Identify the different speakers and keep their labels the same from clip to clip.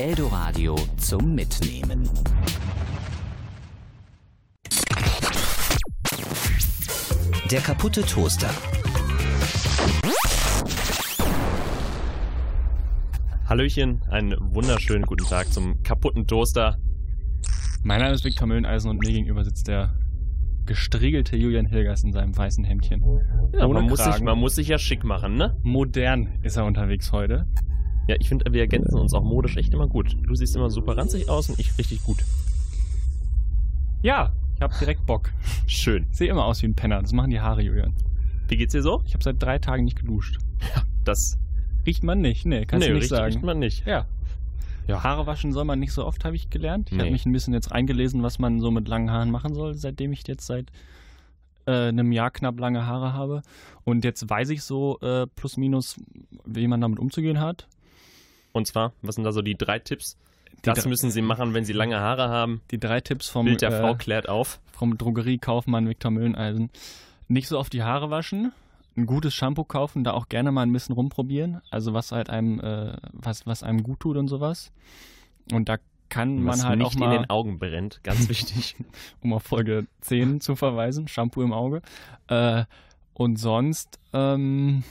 Speaker 1: Eldoradio zum Mitnehmen. Der kaputte Toaster.
Speaker 2: Hallöchen, einen wunderschönen guten Tag zum kaputten Toaster.
Speaker 3: Mein Name ist Viktor Mülleneisen und mir gegenüber sitzt der gestriegelte Julian Hilgers in seinem weißen Hemdchen.
Speaker 2: Ja, man, muss sich, man muss sich ja schick machen, ne?
Speaker 3: Modern ist er unterwegs heute.
Speaker 2: Ja, ich finde, wir ergänzen uns auch modisch echt immer gut. Du siehst immer super ranzig aus und ich richtig gut.
Speaker 3: Ja, ich habe direkt Bock.
Speaker 2: Schön.
Speaker 3: Ich sehe immer aus wie ein Penner. Das machen die Haare, Julian.
Speaker 2: Wie geht's dir so?
Speaker 3: Ich habe seit drei Tagen nicht geduscht.
Speaker 2: Das
Speaker 3: Riecht man nicht? Nee, kannst
Speaker 2: nee,
Speaker 3: du nicht
Speaker 2: riecht,
Speaker 3: sagen.
Speaker 2: riecht man nicht.
Speaker 3: Ja. ja. Haare waschen soll man nicht so oft, habe ich gelernt. Ich habe
Speaker 2: Nee.
Speaker 3: mich ein bisschen jetzt eingelesen, was man so mit langen Haaren machen soll, seitdem ich jetzt seit äh, einem Jahr knapp lange Haare habe. Und jetzt weiß ich so äh, plus minus, wie man damit umzugehen hat.
Speaker 2: Und zwar, was sind da so die drei Tipps?
Speaker 3: Die
Speaker 2: Das müssen sie machen, wenn sie lange Haare haben.
Speaker 3: Die drei Tipps vom,
Speaker 2: Bild der
Speaker 3: äh,
Speaker 2: Frau klärt auf.
Speaker 3: vom Drogeriekaufmann Viktor Mülleneisen. Nicht so oft die Haare waschen, ein gutes Shampoo kaufen, da auch gerne mal ein bisschen rumprobieren, also was halt einem, äh, was, was einem gut tut und sowas. Und da kann man
Speaker 2: Was
Speaker 3: halt
Speaker 2: nicht
Speaker 3: auch
Speaker 2: in
Speaker 3: mal,
Speaker 2: den Augen brennt, ganz wichtig.
Speaker 3: um auf Folge 10 zu verweisen, Shampoo im Auge. Äh, und sonst, ähm,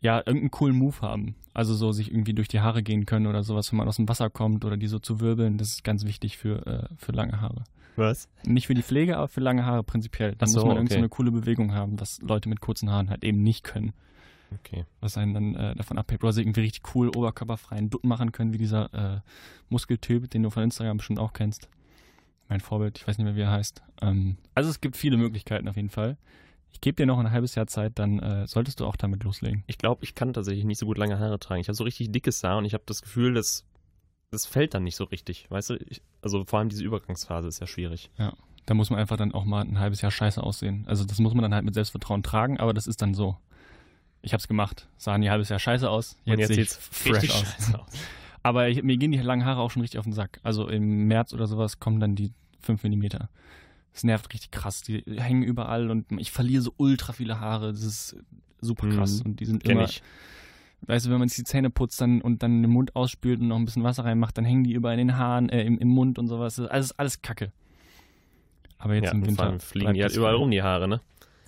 Speaker 3: ja, irgendeinen coolen Move haben. Also so sich irgendwie durch die Haare gehen können oder sowas, wenn man aus dem Wasser kommt oder die so zu wirbeln, das ist ganz wichtig für, äh, für lange Haare.
Speaker 2: Was?
Speaker 3: Nicht für die Pflege, aber für lange Haare prinzipiell. Dann
Speaker 2: so,
Speaker 3: muss man irgend so
Speaker 2: okay.
Speaker 3: eine coole Bewegung haben, was Leute mit kurzen Haaren halt eben nicht können.
Speaker 2: Okay.
Speaker 3: Was einen dann äh, davon abhebt. Oder sie irgendwie richtig cool oberkörperfreien Dutt machen können, wie dieser äh, Muskeltyp, den du von Instagram bestimmt auch kennst. Mein Vorbild, ich weiß nicht mehr, wie er heißt. Ähm, also es gibt viele Möglichkeiten auf jeden Fall. Ich gebe dir noch ein halbes Jahr Zeit, dann äh, solltest du auch damit loslegen.
Speaker 2: Ich glaube, ich kann tatsächlich nicht so gut lange Haare tragen. Ich habe so richtig dickes Haar und ich habe das Gefühl, dass das fällt dann nicht so richtig. Weißt du, ich, also vor allem diese Übergangsphase ist ja schwierig.
Speaker 3: Da muss man einfach dann auch mal ein halbes Jahr scheiße aussehen. Also das muss man dann halt mit Selbstvertrauen tragen, aber das ist dann so. Ich hab's gemacht. Sah ein halbes Jahr scheiße aus.
Speaker 2: Und jetzt
Speaker 3: sehe ich
Speaker 2: sieht's
Speaker 3: fresh
Speaker 2: richtig
Speaker 3: aus.
Speaker 2: aus.
Speaker 3: Aber ich, mir gehen die langen Haare auch schon richtig auf den Sack. Also im März oder sowas kommen dann die 5 mm. Das nervt richtig krass. Die hängen überall und ich verliere so ultra viele Haare. Das ist super krass.
Speaker 2: Mhm.
Speaker 3: Und die sind
Speaker 2: Kenn
Speaker 3: immer,
Speaker 2: ich.
Speaker 3: weißt du, wenn man sich die Zähne putzt dann, und dann den Mund ausspült und noch ein bisschen Wasser reinmacht, dann hängen die überall in den Haaren, äh, im, im Mund und sowas. Das ist alles, alles Kacke. Aber jetzt
Speaker 2: Ja,
Speaker 3: im Winter
Speaker 2: fliegen die halt überall rum, die Haare, ne?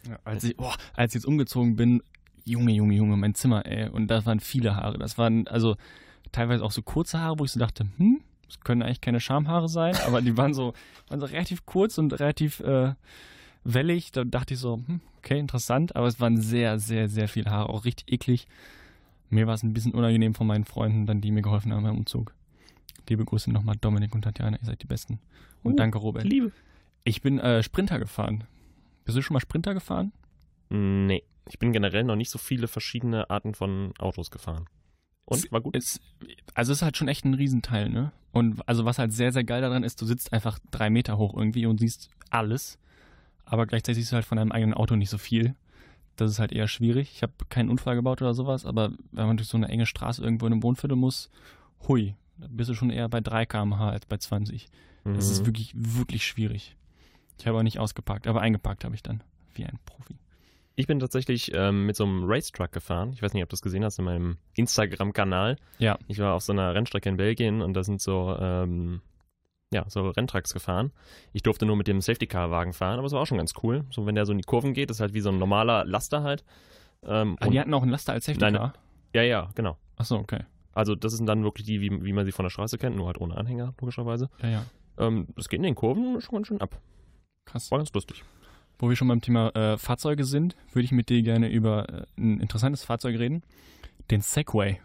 Speaker 3: Ja, als, ich, boah, als ich jetzt umgezogen bin, Junge, Junge, Junge, mein Zimmer, ey. Und da waren viele Haare. Das waren also teilweise auch so kurze Haare, wo ich so dachte, hm, das können eigentlich keine Schamhaare sein, aber die waren so, waren so relativ kurz und relativ äh, wellig. Da dachte ich so, hm, okay, interessant. Aber es waren sehr, sehr, sehr viele Haare, auch richtig eklig. Mir war es ein bisschen unangenehm von meinen Freunden, dann die mir geholfen haben beim Umzug. Liebe Grüße nochmal Dominik und Tatjana, ihr seid die Besten. Und
Speaker 2: Uh,
Speaker 3: danke, Robert.
Speaker 2: Liebe.
Speaker 3: Ich bin äh, Sprinter gefahren. Bist du schon mal Sprinter gefahren?
Speaker 2: Nee. Ich bin generell noch nicht so viele verschiedene Arten von Autos gefahren. Und war gut.
Speaker 3: Es, also es ist halt schon echt ein Riesenteil, ne? Und also was halt sehr, sehr geil daran ist, du sitzt einfach drei Meter hoch irgendwie und siehst alles, aber gleichzeitig siehst du halt von deinem eigenen Auto nicht so viel. Das ist halt eher schwierig. Ich habe keinen Unfall gebaut oder sowas, aber wenn man durch so eine enge Straße irgendwo in einem Wohnviertel muss, hui, da bist du schon eher bei 3 km/h als bei 20. Das ist
Speaker 2: Mhm.
Speaker 3: wirklich, wirklich schwierig. Ich habe auch nicht ausgepackt, aber eingepackt habe ich dann, wie ein Profi.
Speaker 2: Ich bin tatsächlich ähm, mit so einem Racetruck gefahren. Ich weiß nicht, ob du das gesehen hast in meinem Instagram-Kanal.
Speaker 3: Ja.
Speaker 2: Ich war auf so einer Rennstrecke in Belgien und da sind so, ähm, ja, so Renntrucks gefahren. Ich durfte nur mit dem Safety-Car-Wagen fahren, aber es war auch schon ganz cool. So, wenn der so in die Kurven geht, ist halt wie so ein normaler Laster halt. Ähm,
Speaker 3: Ah,
Speaker 2: und,
Speaker 3: die hatten auch einen Laster als Safety
Speaker 2: Nein,
Speaker 3: Car?
Speaker 2: ja, ja, genau.
Speaker 3: Achso, okay.
Speaker 2: Also das sind dann wirklich die, wie, wie man sie von der Straße kennt, nur halt ohne Anhänger, logischerweise.
Speaker 3: Ja, ja.
Speaker 2: Ähm, das geht in den Kurven schon ganz schön ab.
Speaker 3: Krass.
Speaker 2: War ganz lustig.
Speaker 3: Wo wir schon beim Thema äh, Fahrzeuge sind, würde ich mit dir gerne über äh, ein interessantes Fahrzeug reden. Den Segway.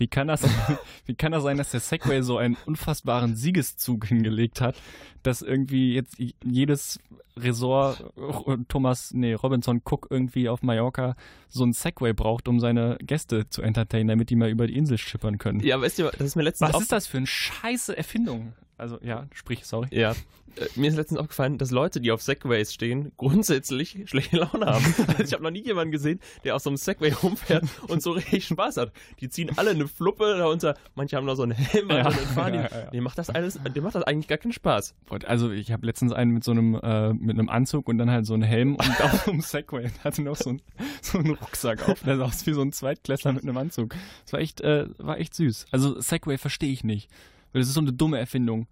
Speaker 3: Wie kann, das, wie kann das sein, dass der Segway so einen unfassbaren Siegeszug hingelegt hat, dass irgendwie jetzt jedes Resort äh, Thomas, nee, Robinson Cook irgendwie auf Mallorca so einen Segway braucht, um seine Gäste zu entertainen, damit die mal über die Insel schippern können.
Speaker 2: Ja, weißt du, das ist mir letztens
Speaker 3: Was ist das für eine scheiße Erfindung? Also, ja, sprich, sorry.
Speaker 2: Ja. Äh, mir ist letztens aufgefallen, dass Leute, die auf Segways stehen, grundsätzlich schlechte Laune haben. Also ich habe noch nie jemanden gesehen, der auf so einem Segway rumfährt und so richtig Spaß hat. Die ziehen alle eine Fluppe darunter. Manche haben noch so einen Helm
Speaker 3: Ja.
Speaker 2: und fahren die.
Speaker 3: Ja, ja.
Speaker 2: Dem macht das alles, dem macht das eigentlich gar keinen Spaß.
Speaker 3: Also, ich habe letztens einen mit so einem, äh, mit einem Anzug und dann halt so einen Helm und auf so einem Segway und hatte noch so, ein, so einen Rucksack auf. Der sah aus wie so ein Zweitklässler mit einem Anzug. Das war echt, äh, war echt süß. Also, Segway verstehe ich nicht. Weil das ist so eine dumme Erfindung.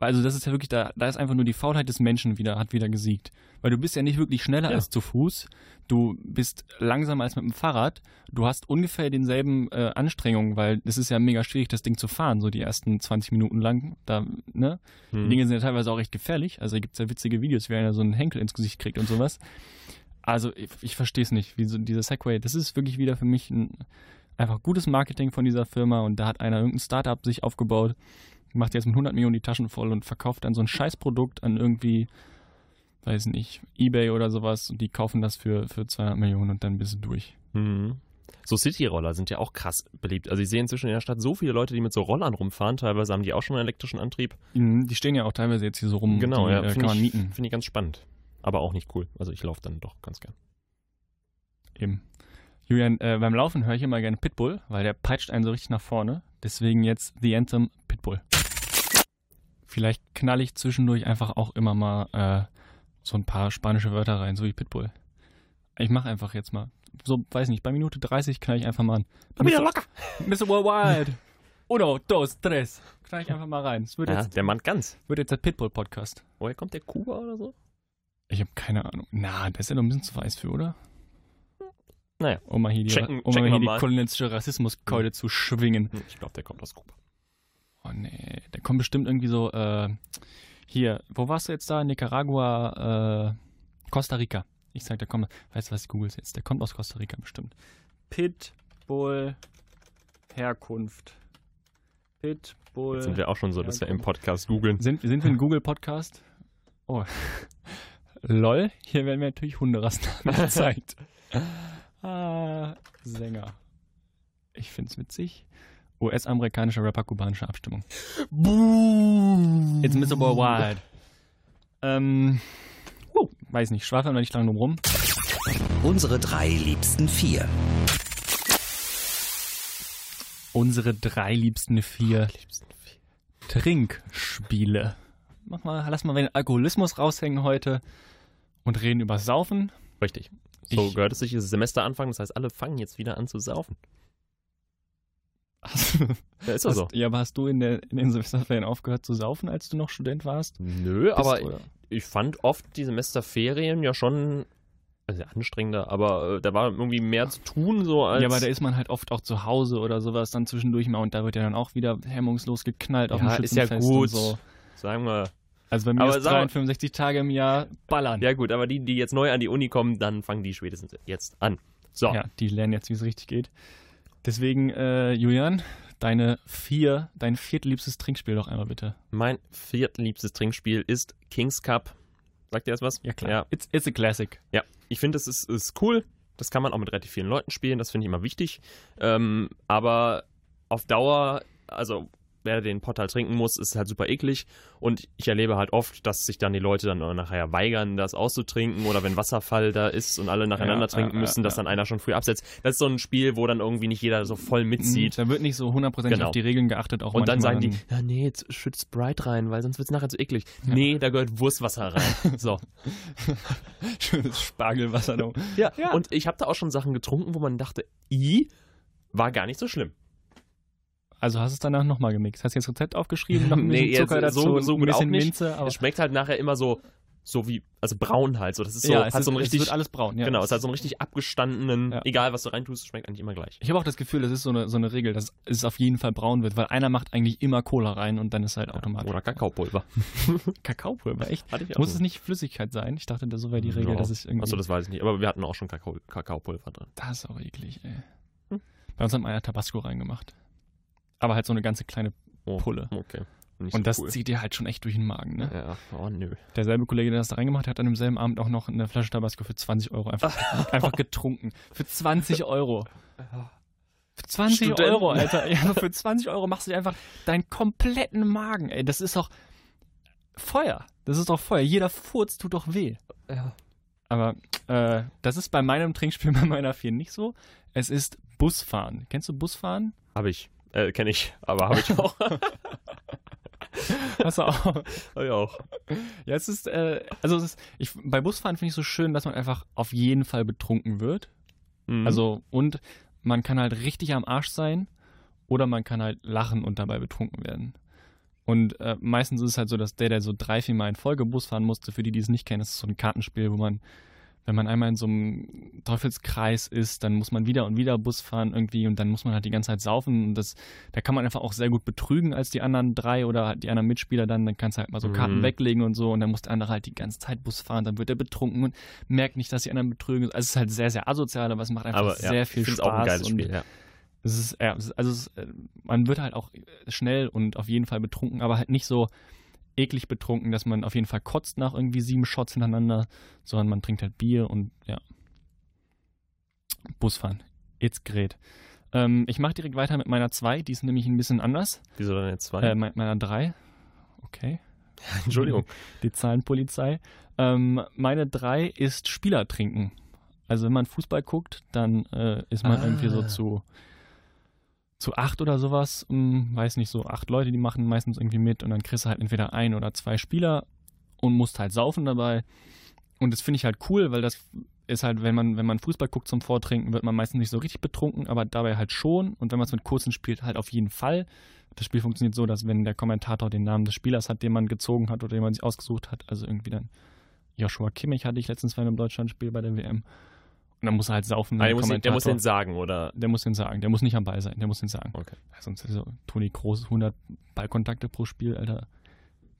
Speaker 3: Also das ist ja wirklich, da, da ist einfach nur die Faulheit des Menschen wieder, hat wieder gesiegt. Weil du bist ja nicht wirklich schneller
Speaker 2: Ja.
Speaker 3: als zu Fuß. Du bist langsamer als mit dem Fahrrad. Du hast ungefähr denselben äh, Anstrengungen, weil es ist ja mega schwierig, das Ding zu fahren, so die ersten 20 Minuten lang. Da, ne? Die
Speaker 2: Hm.
Speaker 3: Dinge sind ja teilweise auch recht gefährlich. Also da gibt es ja witzige Videos, wie einer so einen Henkel ins Gesicht kriegt und sowas. Also ich, ich verstehe es nicht, wie so dieser Segway, das ist wirklich wieder für mich ein einfach gutes Marketing von dieser Firma und da hat einer irgendein Startup sich aufgebaut, macht jetzt mit 100 Millionen die Taschen voll und verkauft dann so ein Scheißprodukt an irgendwie, weiß nicht, Ebay oder sowas und die kaufen das für, für 200 Millionen und dann bist du durch.
Speaker 2: Mhm. So City-Roller sind ja auch krass beliebt. Also ich sehe inzwischen in der Stadt so viele Leute, die mit so Rollern rumfahren. Teilweise haben die auch schon einen elektrischen Antrieb.
Speaker 3: Mhm, Die stehen ja auch teilweise jetzt hier so rum,
Speaker 2: Genau,
Speaker 3: die
Speaker 2: ja.
Speaker 3: äh,
Speaker 2: Finde
Speaker 3: kann man
Speaker 2: ich,
Speaker 3: mieten.
Speaker 2: find ich ganz spannend. Aber auch nicht cool. Also ich laufe dann doch ganz gern.
Speaker 3: Eben. Julian, äh, beim Laufen höre ich immer gerne Pitbull, weil der peitscht einen so richtig nach vorne. Deswegen jetzt The Anthem Pitbull. Vielleicht knall ich zwischendurch einfach auch immer mal äh, so ein paar spanische Wörter rein, so wie Pitbull. Ich mache einfach jetzt mal. So, weiß nicht, bei Minute 30 knall ich einfach mal an.
Speaker 2: wieder
Speaker 3: Mr.
Speaker 2: locker.
Speaker 3: Mr. Worldwide. Uno, dos, tres. Knall ich einfach mal rein. Es wird,
Speaker 2: Ja,
Speaker 3: jetzt,
Speaker 2: der Mann ganz.
Speaker 3: wird jetzt der Pitbull-Podcast.
Speaker 2: Woher kommt der Kuba oder so?
Speaker 3: Ich habe keine Ahnung. Na, der ist ja noch ein bisschen zu weiß für, oder?
Speaker 2: Naja.
Speaker 3: Um mal hier die,
Speaker 2: Checken-
Speaker 3: um
Speaker 2: checken
Speaker 3: mal hier die kolonialistische Rassismuskeule zu schwingen.
Speaker 2: Hm, Ich glaube, der kommt aus Kuba.
Speaker 3: Oh nee, der kommt bestimmt irgendwie so, äh, hier, wo warst du jetzt da? Nicaragua, äh, Costa Rica. Ich sag, der kommt, weißt du was, ich google jetzt. Der kommt aus Costa Rica bestimmt. Pitbull, Herkunft. Pitbull.
Speaker 2: Jetzt sind wir auch schon so, dass wir im. Podcast googeln.
Speaker 3: Sind, sind wir ein Google-Podcast? Oh. Lol, hier werden mir natürlich Hunderassen angezeigt. ah, Sänger. Ich find's witzig. US-amerikanischer Rapper kubanischer Abstimmung. It's Mr. Worldwide. Ähm, uh, weiß nicht, schwafel noch nicht drum rum.
Speaker 1: Unsere drei liebsten vier.
Speaker 3: Unsere drei liebsten vier
Speaker 2: Liebsten viel.
Speaker 3: Trinkspiele. Mach mal, lass mal den Alkoholismus raushängen heute und reden über Saufen.
Speaker 2: Richtig. So
Speaker 3: Ich-
Speaker 2: gehört es sich, ist Semesteranfang, das heißt, alle fangen jetzt wieder an zu saufen. Ja, ist doch so.
Speaker 3: Hast, ja, aber hast du in, der, in den Semesterferien aufgehört zu saufen, als du noch Student warst?
Speaker 2: Nö, aber
Speaker 3: Bist, oder?
Speaker 2: ich fand oft die Semesterferien ja schon also anstrengender, aber äh, da war irgendwie mehr zu tun, so als.
Speaker 3: Ja, aber da ist man halt oft auch zu Hause oder sowas dann zwischendurch mal und da wird ja dann auch wieder hemmungslos geknallt auf dem
Speaker 2: Ja, ist ja
Speaker 3: Schützenfest
Speaker 2: gut.
Speaker 3: so.
Speaker 2: sagen wir.
Speaker 3: Also bei mir
Speaker 2: Aber
Speaker 3: ist
Speaker 2: sag mal-
Speaker 3: 365 Tage im Jahr ballern.
Speaker 2: Ja, gut, aber die, die jetzt neu an die Uni kommen, dann fangen die spätestens jetzt an. So.
Speaker 3: Ja, die lernen jetzt, wie es richtig geht. Deswegen, äh, Julian, deine vier, dein viertliebstes Trinkspiel doch einmal bitte.
Speaker 2: Mein viertliebstes Trinkspiel ist Kings Cup. Sagt ihr das was?
Speaker 3: Ja, klar.
Speaker 2: Ja,
Speaker 3: It's, it's a classic.
Speaker 2: Ja, ich finde, das ist, ist cool. Das kann man auch mit relativ vielen Leuten spielen. Das finde ich immer wichtig. Ähm, aber auf Dauer, also wer den Pot halt trinken muss, ist halt super eklig. Und ich erlebe halt oft, dass sich dann die Leute dann nachher weigern, das auszutrinken. Oder wenn Wasserfall da ist und alle nacheinander
Speaker 3: Ja,
Speaker 2: trinken
Speaker 3: ja,
Speaker 2: müssen,
Speaker 3: ja,
Speaker 2: dass
Speaker 3: ja.
Speaker 2: dann einer schon früh absetzt. Das ist so ein Spiel, wo dann irgendwie nicht jeder so voll mitzieht.
Speaker 3: Da wird nicht so hundertprozentig
Speaker 2: Genau.
Speaker 3: auf die Regeln geachtet. Auch
Speaker 2: Und dann sagen die, ja, nee, jetzt schütt Sprite rein, weil sonst wird es nachher zu eklig.
Speaker 3: Ja.
Speaker 2: Nee, da gehört Wurstwasser rein. So.
Speaker 3: Schönes Spargelwasser.
Speaker 2: Ja,
Speaker 3: Ja.
Speaker 2: und ich habe da auch schon Sachen getrunken, wo man dachte, i, war gar nicht so schlimm.
Speaker 3: Also hast du es danach nochmal gemixt? Hast du jetzt Rezept aufgeschrieben? Noch ein
Speaker 2: Nee,
Speaker 3: bisschen
Speaker 2: jetzt
Speaker 3: Zucker
Speaker 2: so-
Speaker 3: dazu,
Speaker 2: so
Speaker 3: ein
Speaker 2: gut auch
Speaker 3: bisschen. Minze, aber
Speaker 2: Es schmeckt halt nachher immer so, so wie, also braun halt. So, das ist so,
Speaker 3: ja,
Speaker 2: hat
Speaker 3: es, ist,
Speaker 2: so
Speaker 3: es
Speaker 2: richtig,
Speaker 3: wird alles braun. Ja.
Speaker 2: genau, es hat so einen richtig abgestandenen,
Speaker 3: Ja.
Speaker 2: egal was du reintust, schmeckt eigentlich immer gleich.
Speaker 3: Ich habe auch das Gefühl, das ist so eine, so eine Regel, dass es auf jeden Fall braun wird, weil einer macht eigentlich immer Cola rein und dann ist halt automatisch.
Speaker 2: Oder Kakaopulver.
Speaker 3: Kakaopulver, echt?
Speaker 2: Hatte ich auch
Speaker 3: Muss es nicht Flüssigkeit sein? Ich dachte, das so wäre die Regel,
Speaker 2: Ja.
Speaker 3: dass es irgendwie.
Speaker 2: Achso, das weiß ich nicht. Aber wir hatten auch schon Kakao, Kakaopulver drin.
Speaker 3: das ist auch eklig, ey.
Speaker 2: Hm.
Speaker 3: Bei uns hat einer Tabasco reingemacht. Aber halt so eine ganze kleine
Speaker 2: Oh,
Speaker 3: Pulle.
Speaker 2: Okay. Nicht
Speaker 3: Und
Speaker 2: so
Speaker 3: das
Speaker 2: cool.
Speaker 3: zieht dir halt schon echt durch den Magen, ne?
Speaker 2: Ja, oh nö.
Speaker 3: Derselbe Kollege, der das da reingemacht hat, hat an demselben Abend auch noch eine Flasche Tabasco für 20 Euro einfach, einfach getrunken. Für 20 Euro. Für 20
Speaker 2: Studenten.
Speaker 3: Euro, Alter. Ja, für 20 Euro machst du dir einfach deinen kompletten Magen, ey. Das ist doch Feuer. Das ist doch Feuer. Jeder Furz tut doch weh.
Speaker 2: Ja.
Speaker 3: Aber äh, das ist bei meinem Trinkspiel bei meiner 4 nicht so. Es ist Busfahren. Kennst du Busfahren?
Speaker 2: Habe ich. Äh, kenne ich, aber habe ich auch.
Speaker 3: Hast du auch?
Speaker 2: Hab ich auch.
Speaker 3: Ja, es ist, äh, also es ist, ich, bei Busfahren finde ich so schön, dass man einfach auf jeden Fall betrunken wird.
Speaker 2: Mhm.
Speaker 3: Also, und man kann halt richtig am Arsch sein oder man kann halt lachen und dabei betrunken werden. Und äh, meistens ist es halt so, dass der, der so drei, vier Mal in Folge Bus fahren musste, für die, die es nicht kennen, das ist so ein Kartenspiel, wo man, wenn man einmal in so einem Teufelskreis ist, dann muss man wieder und wieder Bus fahren irgendwie und dann muss man halt die ganze Zeit saufen. Und das, da kann man einfach auch sehr gut betrügen als die anderen drei oder die anderen Mitspieler dann. Dann kannst du halt mal so Karten
Speaker 2: Mhm.
Speaker 3: weglegen und so und dann muss der andere halt die ganze Zeit Bus fahren. Dann wird er betrunken und merkt nicht, dass die anderen betrügen. Also es ist halt sehr, sehr asozial, aber es macht einfach
Speaker 2: aber
Speaker 3: sehr
Speaker 2: ja,
Speaker 3: viel
Speaker 2: ich
Speaker 3: Spaß.
Speaker 2: auch ein geiles Spiel, ja.
Speaker 3: es ist, ja, also es äh, man wird halt auch schnell und auf jeden Fall betrunken, aber halt nicht so eklig betrunken, dass man auf jeden Fall kotzt nach irgendwie sieben Shots hintereinander, sondern man trinkt halt Bier und ja. Busfahren. It's great. Ähm, ich mache direkt weiter mit meiner 2, die ist nämlich ein bisschen anders.
Speaker 2: Wieso dann jetzt zwei?
Speaker 3: Äh, me- meiner 3. Okay.
Speaker 2: Entschuldigung.
Speaker 3: Die Zahlenpolizei. Ähm, meine 3 ist Spieler trinken. Also wenn man Fußball guckt, dann äh, ist man
Speaker 2: Ah.
Speaker 3: irgendwie so zu, zu acht oder sowas. Hm, weiß nicht, so acht Leute, die machen meistens irgendwie mit und dann kriegst du halt entweder ein oder zwei Spieler und musst halt saufen dabei. Und das finde ich halt cool, weil das ist halt, wenn man, wenn man Fußball guckt zum Vortrinken, wird man meistens nicht so richtig betrunken, aber dabei halt schon. Und wenn man es mit kurzen spielt, halt auf jeden Fall. Das Spiel funktioniert so, dass wenn der Kommentator den Namen des Spielers hat, den man gezogen hat oder den man sich ausgesucht hat, also irgendwie dann Joshua Kimmich hatte ich letztens bei einem Deutschlandspiel bei der WM. Und dann muss er halt saufen. Wenn
Speaker 2: der, muss den, der muss den sagen, oder?
Speaker 3: der muss den sagen. Der muss nicht am Ball sein. Der muss den sagen.
Speaker 2: Okay.
Speaker 3: Sonst ist so Toni Kroos 100 Ballkontakte pro Spiel, Alter.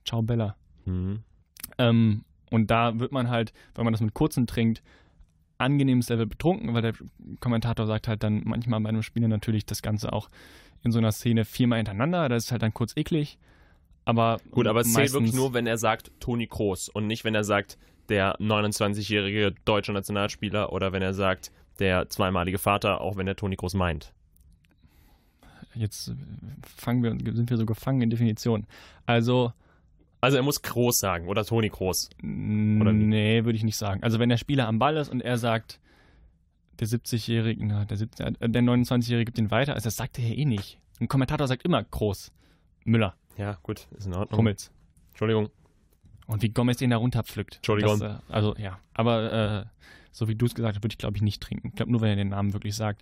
Speaker 3: Ciao Bella.
Speaker 2: Mhm.
Speaker 3: Ähm, und da wird man halt, wenn man das mit kurzen trinkt, angenehmes Level betrunken, weil der Kommentator sagt halt dann manchmal bei einem Spieler natürlich das Ganze auch in so einer Szene viermal hintereinander. Das ist halt dann kurz eklig. Aber
Speaker 2: Gut, aber es zählt wirklich nur, wenn er sagt Toni Kroos und nicht, wenn er sagt der 29-jährige deutsche Nationalspieler oder wenn er sagt der zweimalige Vater, auch wenn er Toni Kroos meint.
Speaker 3: Jetzt fangen wir, sind wir so gefangen in Definition. Also,
Speaker 2: Also er muss Kroos sagen oder Toni Kroos. Oder
Speaker 3: nee, würde ich nicht sagen. Also wenn der Spieler am Ball ist und er sagt, der 70-Jährige, na, der, 70 äh, der 29-Jährige gibt ihn weiter, also das sagt er ja eh nicht. Ein Kommentator sagt immer groß. Müller,
Speaker 2: Ja, gut, ist in Ordnung.
Speaker 3: Hummels.
Speaker 2: Entschuldigung.
Speaker 3: Und wie Gomez den da runterpflückt.
Speaker 2: Entschuldigung.
Speaker 3: Das, äh, also ja, aber äh, so wie du es gesagt hast, würde ich glaube ich nicht trinken. Ich glaube nur, wenn er den Namen wirklich sagt.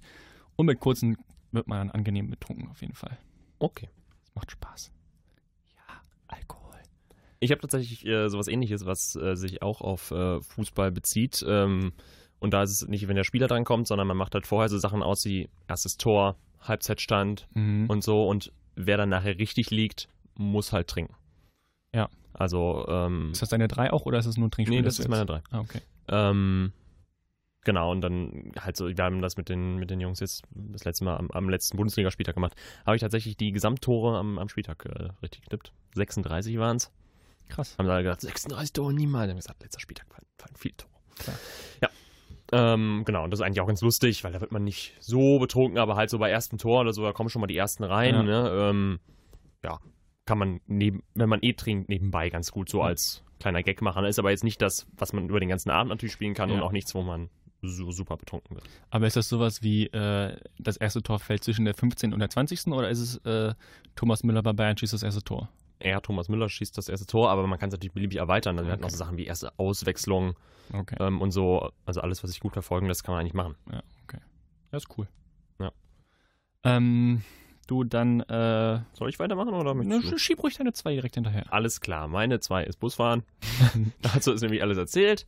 Speaker 3: Und mit kurzen wird man dann angenehm betrunken auf jeden Fall.
Speaker 2: Okay.
Speaker 3: Das macht Spaß. Ja, Alkohol.
Speaker 2: Ich habe tatsächlich äh, sowas ähnliches, was äh, sich auch auf äh, Fußball bezieht. Ähm, und da ist es nicht, wenn der Spieler dran kommt, sondern man macht halt vorher so Sachen aus wie erstes Tor, Halbzeitstand
Speaker 3: Mhm.
Speaker 2: und so. Und wer dann nachher richtig liegt, muss halt trinken.
Speaker 3: Ja.
Speaker 2: Also, ähm,
Speaker 3: ist das deine drei auch oder ist es nur ein Trinkspiel?
Speaker 2: nee, das
Speaker 3: du
Speaker 2: ist meine drei.
Speaker 3: Ah, okay.
Speaker 2: Ähm, genau, und dann halt so, wir haben das mit den, mit den Jungs jetzt das letzte Mal am, am letzten Bundesligaspieltag gemacht. Habe ich tatsächlich die Gesamttore am, am Spieltag äh, richtig getippt. 36 waren es.
Speaker 3: Krass.
Speaker 2: Haben alle gesagt, 36 Tore niemals. Dann haben gesagt, letzter Spieltag fallen, fallen viele Tore.
Speaker 3: Klar.
Speaker 2: Ja. Ähm, genau, und das ist eigentlich auch ganz lustig, weil da wird man nicht so betrunken, aber halt so bei ersten Tor oder so, da kommen schon mal die ersten rein.
Speaker 3: Ja.
Speaker 2: Ne? Ähm, ja, kann man neben, wenn man eh trinkt, nebenbei ganz gut so
Speaker 3: Ja.
Speaker 2: als kleiner Gag machen. Ist aber jetzt nicht das, was man über den ganzen Abend natürlich spielen kann und
Speaker 3: Ja.
Speaker 2: auch nichts, wo man so super betrunken wird.
Speaker 3: Aber ist das sowas wie, äh, das erste Tor fällt zwischen der 15. und der 20. oder ist es äh, Thomas Müller bei Bayern schießt das erste Tor?
Speaker 2: Er, Thomas Müller, schießt das erste Tor, aber man kann es natürlich beliebig erweitern. Also wir hatten auch
Speaker 3: Okay.
Speaker 2: so Sachen wie erste Auswechslung
Speaker 3: Okay.
Speaker 2: ähm, und so. Also alles, was sich gut verfolgen lässt, kann man eigentlich machen.
Speaker 3: Ja, okay. Das ist cool.
Speaker 2: Ja.
Speaker 3: Ähm, du dann, äh,
Speaker 2: Soll ich weitermachen oder
Speaker 3: ne,
Speaker 2: du?
Speaker 3: schieb ruhig deine zwei direkt hinterher.
Speaker 2: Alles klar, meine zwei ist Busfahren. Dazu ist nämlich alles erzählt.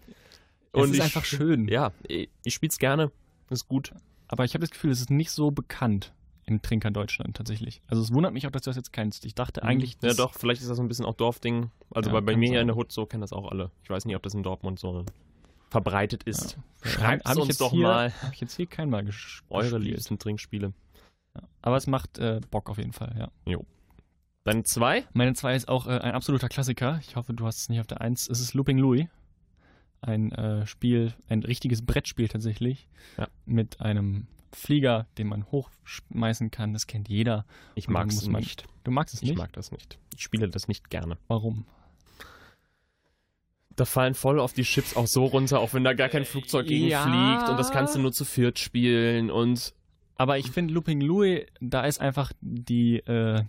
Speaker 3: Es ist
Speaker 2: ich-
Speaker 3: einfach schön.
Speaker 2: Ja, ich, ich spiele es gerne. Ist gut.
Speaker 3: Aber ich habe das Gefühl, es ist nicht so bekannt in Trinker Deutschland tatsächlich. Also es wundert mich auch, dass du das jetzt kennst. Ich dachte eigentlich,
Speaker 2: Ja, doch, vielleicht ist das so ein bisschen auch Dorfding. Also
Speaker 3: Ja,
Speaker 2: bei, bei mir hier in der Hut so kennen das auch alle. Ich weiß nicht, ob das in Dortmund so verbreitet ist.
Speaker 3: Ja.
Speaker 2: Schreibt
Speaker 3: Hab ich
Speaker 2: uns
Speaker 3: jetzt
Speaker 2: doch
Speaker 3: hier,
Speaker 2: mal
Speaker 3: Habe ich jetzt hier kein Mal ges
Speaker 2: eure
Speaker 3: gespielt.
Speaker 2: liebsten Trinkspiele.
Speaker 3: Ja. Aber es macht äh, Bock auf jeden Fall, ja.
Speaker 2: Dann zwei?
Speaker 3: Meine 2 ist auch äh, ein absoluter Klassiker. Ich hoffe, du hast es nicht auf der 1. Es ist Looping Louis. Ein äh, Spiel, ein richtiges Brettspiel tatsächlich.
Speaker 2: Ja.
Speaker 3: Mit einem Flieger, den man hochschmeißen kann, das kennt jeder.
Speaker 2: Ich mag es nicht.
Speaker 3: Du magst es
Speaker 2: Ich
Speaker 3: nicht?
Speaker 2: mag das nicht. Ich spiele das nicht gerne.
Speaker 3: Warum?
Speaker 2: Da fallen voll auf die Chips auch so runter, auch wenn da gar kein Flugzeug gegen
Speaker 3: Ja.
Speaker 2: fliegt und das kannst du nur zu viert spielen und
Speaker 3: Aber ich finde Looping Louis, da ist einfach die, äh,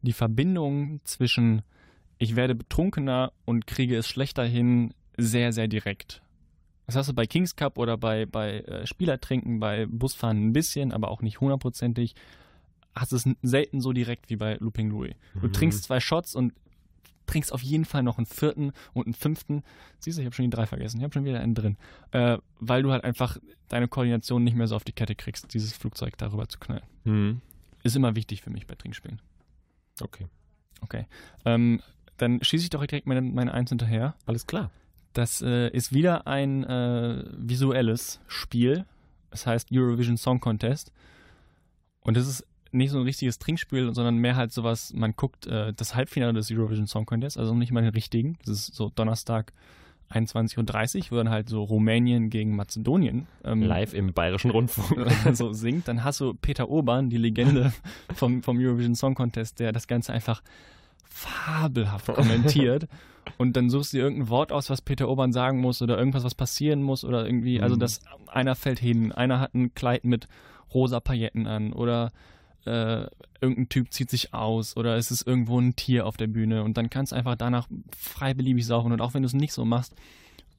Speaker 3: die Verbindung zwischen ich werde betrunkener und kriege es schlechter hin sehr, sehr direkt. Das hast du bei Kings Cup oder bei, bei äh, Spielertrinken, bei Busfahren ein bisschen, aber auch nicht hundertprozentig. Hast es selten so direkt wie bei Looping Louis. Du
Speaker 2: Mhm.
Speaker 3: trinkst zwei Shots und trinkst auf jeden Fall noch einen vierten und einen fünften. Siehst du, ich habe schon die drei vergessen. Ich habe schon wieder einen drin. Äh, weil du halt einfach deine Koordination nicht mehr so auf die Kette kriegst, dieses Flugzeug darüber zu knallen.
Speaker 2: Hm.
Speaker 3: Ist immer wichtig für mich bei Trinkspielen.
Speaker 2: Okay.
Speaker 3: Okay. Ähm, dann schieße ich doch direkt meine, meine Eins hinterher.
Speaker 2: Alles klar.
Speaker 3: Das äh, ist wieder ein äh, visuelles Spiel. Es heißt Eurovision Song Contest. Und es ist nicht so ein richtiges Trinkspiel, sondern mehr halt sowas, man guckt äh, das Halbfinale des Eurovision Song Contest, also nicht mal den richtigen. Das ist so Donnerstag 21.30 Uhr, wo dann halt so Rumänien gegen Mazedonien ähm,
Speaker 2: Live im Bayerischen Rundfunk.
Speaker 3: so singt. Dann hast du Peter Urban, die Legende vom, vom Eurovision Song Contest, der das Ganze einfach fabelhaft kommentiert. Und dann suchst du dir irgendein Wort aus, was Peter Urban sagen muss oder irgendwas, was passieren muss oder irgendwie, also
Speaker 2: Mhm.
Speaker 3: dass einer fällt hin, einer hat ein Kleid mit rosa Pailletten an oder äh, irgendein Typ zieht sich aus oder es ist irgendwo ein Tier auf der Bühne und dann kannst du einfach danach frei beliebig saufen und auch wenn du es nicht so machst,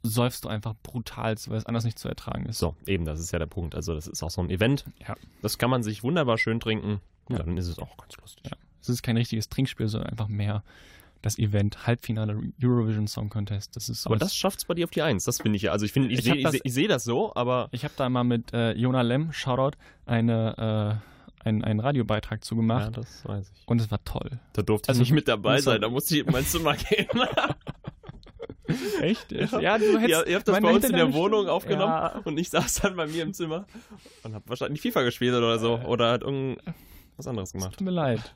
Speaker 3: säufst du einfach brutal, weil es anders nicht zu ertragen ist.
Speaker 2: So, eben, das ist ja der Punkt. Also, das ist auch so ein Event.
Speaker 3: Ja.
Speaker 2: Das kann man sich wunderbar schön trinken. Ja,
Speaker 3: Ja.
Speaker 2: dann ist es auch ganz lustig.
Speaker 3: Ja. Es ist kein richtiges Trinkspiel, sondern einfach mehr das Event, Halbfinale Eurovision Song Contest. Das ist
Speaker 2: Aber das schafft's bei dir auf die Eins. Das finde ich ja. Also, ich finde, ich,
Speaker 3: Ich
Speaker 2: sehe
Speaker 3: das-
Speaker 2: seh, seh das so, aber.
Speaker 3: Ich habe da mal mit äh, Jona Lem, Shoutout, eine, äh, einen, einen Radiobeitrag zu
Speaker 2: Ja,
Speaker 3: gemacht
Speaker 2: das weiß ich.
Speaker 3: und es war toll.
Speaker 2: Da durfte
Speaker 3: Also,
Speaker 2: ich nicht mit dabei sein. Da musste ich in mein Zimmer gehen.
Speaker 3: Echt?
Speaker 2: Ja.
Speaker 3: du hättest.
Speaker 2: Ja, ihr habt das bei uns in der Wohnung aufgenommen
Speaker 3: Ja.
Speaker 2: und ich saß dann bei mir im Zimmer und habe wahrscheinlich FIFA gespielt oder so. Oder hat irgendwas anderes
Speaker 3: Es
Speaker 2: gemacht.
Speaker 3: tut mir leid.